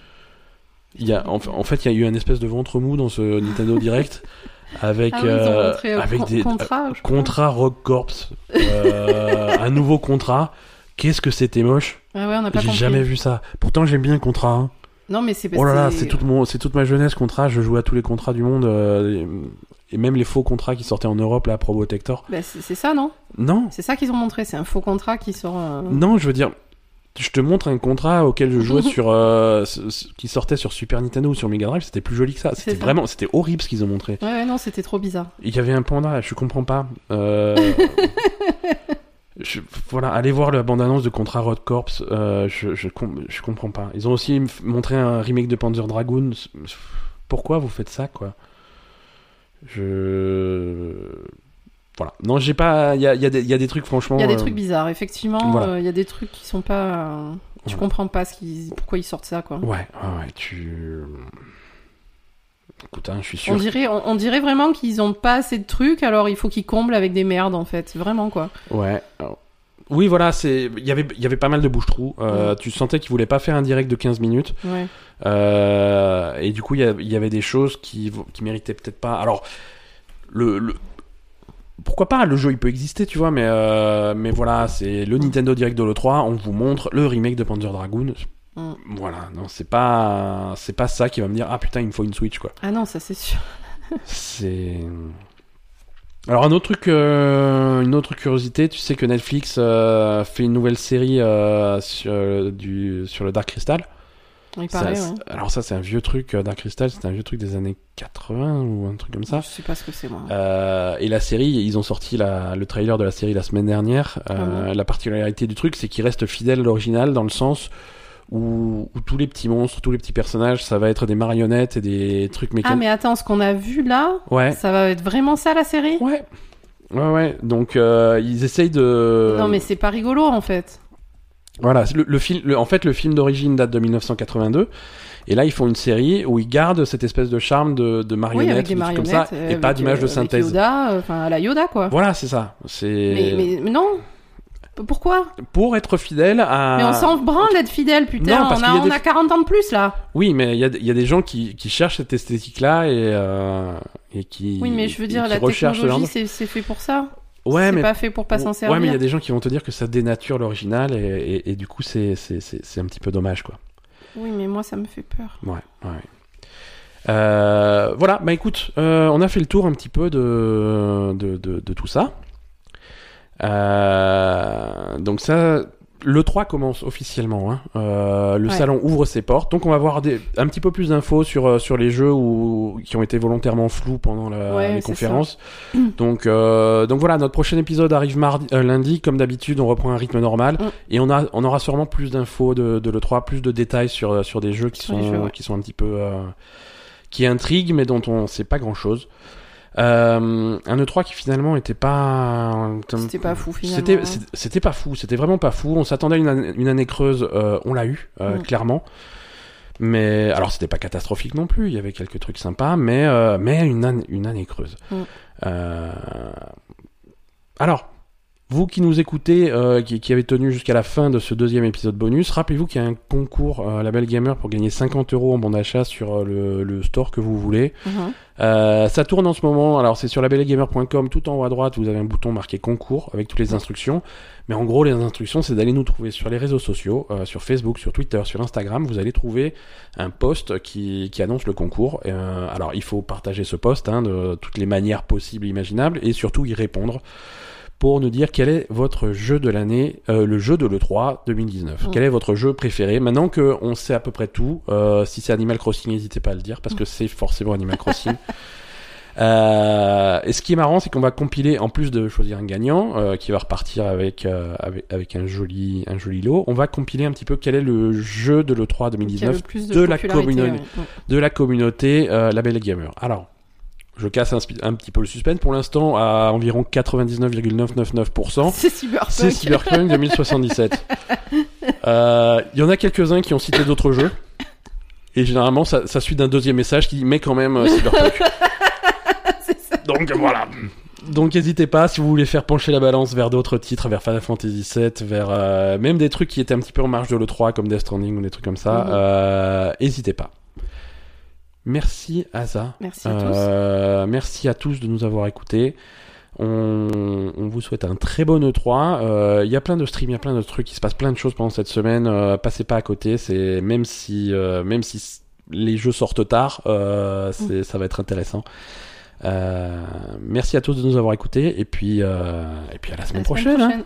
A: Il y a, en, en fait, il y a eu un espèce de ventre mou dans ce Nintendo Direct avec,
B: Ah oui,
A: euh, avec
B: con-
A: des
B: contrat,
A: euh, contrat Rock Corps, Euh, un nouveau contrat. Qu'est-ce que c'était moche
B: Ah ouais, on n'a pas
A: J'ai jamais vu ça. Pourtant, j'aime bien Contra. hein.
B: Non, mais c'est parce
A: Oh là là, c'est toute, mon, c'est toute ma jeunesse, contrat. Je jouais à tous les contrats du monde. euh, et même les faux contrats qui sortaient en Europe, là, Probotector.
B: Bah, c'est ça, non?
A: Non,
B: C'est ça qu'ils ont montré. C'est un faux contrat qui sort. euh,
A: non, je veux dire, je te montre un contrat auquel je jouais sur, euh, qui sortait sur Super Nintendo ou sur Mega Drive. C'était plus joli que ça. C'était vraiment, c'était horrible ce qu'ils ont montré.
B: Ouais, ouais, non, c'était trop bizarre.
A: Il y avait un panda, je comprends pas. Euh, je- voilà, allez voir la bande-annonce de Contrat Road Corps. euh, je, je, com- je comprends pas. Ils ont aussi montré un remake de Panzer Dragoon. Pourquoi vous faites ça, quoi? Je. Voilà. Non, j'ai pas. Il y a, y a des- il y a des trucs, franchement.
B: Il y a des
A: euh,
B: trucs bizarres, effectivement.
A: voilà.
B: euh, Il y a des trucs qui sont pas. euh, Tu comprends pas ce pourquoi ils sortent ça, quoi.
A: Ouais, ouais, ouais, tu. Écoute, hein, je suis sûr.
B: On dirait, on, on dirait vraiment qu'ils ont pas assez de trucs, alors il faut qu'ils comblent avec des merdes, en fait. Vraiment, quoi.
A: Ouais. Oui, voilà, c'est. Il y avait, il y avait pas mal de bouche-trous. Euh. Tu sentais qu'ils voulaient pas faire un direct de 15 minutes.
B: Ouais.
A: Euh, et du coup, il y, avait des choses qui, qui méritaient peut-être pas. Alors, le, le- pourquoi pas le jeu il peut exister tu vois mais euh, mais voilà c'est le Nintendo Direct de l'E3 on vous montre le remake de Panzer Dragoon
B: Mm.
A: voilà non c'est pas c'est pas ça qui va me dire ah putain il me faut une Switch quoi
B: Ah non, ça c'est sûr.
A: c'est alors un autre truc euh, une autre curiosité tu sais que Netflix euh, fait une nouvelle série euh, sur du sur le Dark Crystal Ça, c'est-
B: ouais.
A: alors ça c'est un vieux truc Dark Crystal c'est un vieux truc des années 80 ou un truc comme ça
B: Je sais pas ce que c'est moi.
A: Et la série, ils ont sorti la, le trailer de la série la semaine dernière.
B: Ah
A: La particularité du truc, c'est qu'il reste fidèle à l'original dans le sens où, où tous les petits monstres, tous les petits personnages, ça va être des marionnettes et des trucs
B: Ah
A: mécaniques.
B: mais attends, ce qu'on a vu là,
A: Ouais.
B: ça va être vraiment ça la série?
A: Ouais. Ouais, ouais. Donc, euh, ils essayent de.
B: Non mais c'est pas rigolo en fait.
A: Voilà. Le, le film, le- en fait, le film d'origine date de 1982. Et là, ils font une série où ils gardent cette espèce de charme de, de
B: Oui,
A: marionnettes,
B: avec des
A: des trucs comme
B: marionnettes.
A: ça,
B: euh,
A: et pas
B: avec,
A: d'image de
B: euh,
A: synthèse.
B: Yoda, euh, enfin à la Yoda quoi.
A: Voilà, c'est ça. C'est
B: Mais, mais, mais non. Pourquoi
A: pour être fidèle à.
B: Mais on s'en branle d'être fidèle, putain.
A: Non, parce
B: on a,
A: a
B: on
A: des-
B: a 40 ans de plus là.
A: Oui, mais il y a, y a des gens qui, qui cherchent cette esthétique-là et, euh, et qui.
B: Oui, mais je veux dire, la technologie, c'est fait pour ça.
A: Ouais,
B: c'est
A: mais.
B: pas fait pour pas s'en
A: Ouais,
B: servir.
A: mais il y a des gens qui vont te dire que ça dénature l'original et, et, et du coup, c'est, c'est, c'est, c'est un petit peu dommage, quoi.
B: Oui, mais moi, ça me fait peur.
A: Ouais, ouais. Euh, voilà, bah écoute, euh, on a fait le tour un petit peu de, de, de, de tout ça. Euh, donc ça, le 3 commence officiellement. Hein. Euh, le
B: Ouais.
A: salon ouvre ses portes. Donc on va avoir des, un petit peu plus d'infos sur, euh, sur les jeux où, qui ont été volontairement flous pendant la,
B: Ouais,
A: les conférences. Donc, euh, donc voilà, notre prochain épisode arrive mardi, euh, lundi. Comme d'habitude, on reprend un rythme normal.
B: Mm.
A: Et on, a, on aura sûrement plus d'infos de, de l'E3, plus de détails sur, sur des jeux qui, sont,
B: les jeux, ouais.
A: qui sont un petit peu... euh, qui intriguent, mais dont on sait pas grand-chose. Euh, un E3 qui finalement était pas...
B: C'était pas fou finalement.
A: C'était
B: hein.
A: c'était- pas fou, c'était vraiment pas fou. On s'attendait à une année, une année creuse, euh, on l'a eu, euh,
B: Mm.
A: clairement. Mais alors c'était pas catastrophique non plus, il y avait quelques trucs sympas, mais euh, mais une année, une année creuse.
B: Mm.
A: Alors, vous qui nous écoutez, euh, qui, qui avez tenu jusqu'à la fin de ce deuxième épisode bonus, rappelez-vous qu'il y a un concours euh, Label Gamer pour gagner 50 euros en bon d'achat sur euh, le, le store que vous voulez.
B: Mhm.
A: Euh, ça tourne en ce moment. Alors c'est sur labelgamer.com. Tout en haut à droite, vous avez un bouton marqué concours avec toutes les instructions. Mais en gros, les instructions, c'est d'aller nous trouver sur les réseaux sociaux, sur Facebook, sur Twitter, sur Instagram. Vous allez trouver un post qui, qui annonce le concours. Alors il faut partager ce post hein, de toutes les manières possibles, et imaginables, et surtout y répondre pour nous dire quel est votre jeu de l'année, euh, le jeu de l'E3 2019.
B: Mm.
A: Quel est votre jeu préféré? Maintenant que on sait à peu près tout, euh, si c'est Animal Crossing, n'hésitez pas à le dire parce que c'est forcément Animal Crossing. Euh, et ce qui est marrant, c'est qu'on va compiler, en plus de choisir un gagnant euh, qui va repartir avec, euh, avec avec un joli un joli lot, on va compiler un petit peu quel est le jeu de l'E3
B: Qui a le
A: 2019
B: plus de,
A: de la
B: ouais.
A: de la communauté Label Gamer. Alors, je casse un, petit peu le suspense. Pour l'instant, à environ 99,999%,
B: C'est cyberpunk.
A: c'est Cyberpunk 2077. Euh, Il y en a quelques-uns qui ont cité d'autres jeux. Et généralement, ça, ça suit d'un deuxième message qui mais quand même euh, Cyberpunk.
B: Ça.
A: Donc voilà. Donc n'hésitez pas si vous voulez faire pencher la balance vers d'autres titres, vers Final Fantasy VII, vers euh, même des trucs qui étaient un petit peu en marge de l'E3 comme Death Stranding ou des trucs comme ça.
B: Mhm.
A: euh, N'hésitez pas. Merci Asa.
B: Merci à tous.
A: Euh, merci à tous de nous avoir écoutés. On, on vous souhaite un très bon E3. Euh, Il y a plein de streams, il y a plein de trucs, il se passe plein de choses pendant cette semaine. Euh, passez pas à côté. C'est même si euh, même si les jeux sortent tard, euh, c'est ça va être intéressant. Euh, merci à tous de nous avoir écoutés et puis euh, et puis à
B: la semaine
A: prochaine. hein.
B: prochaine.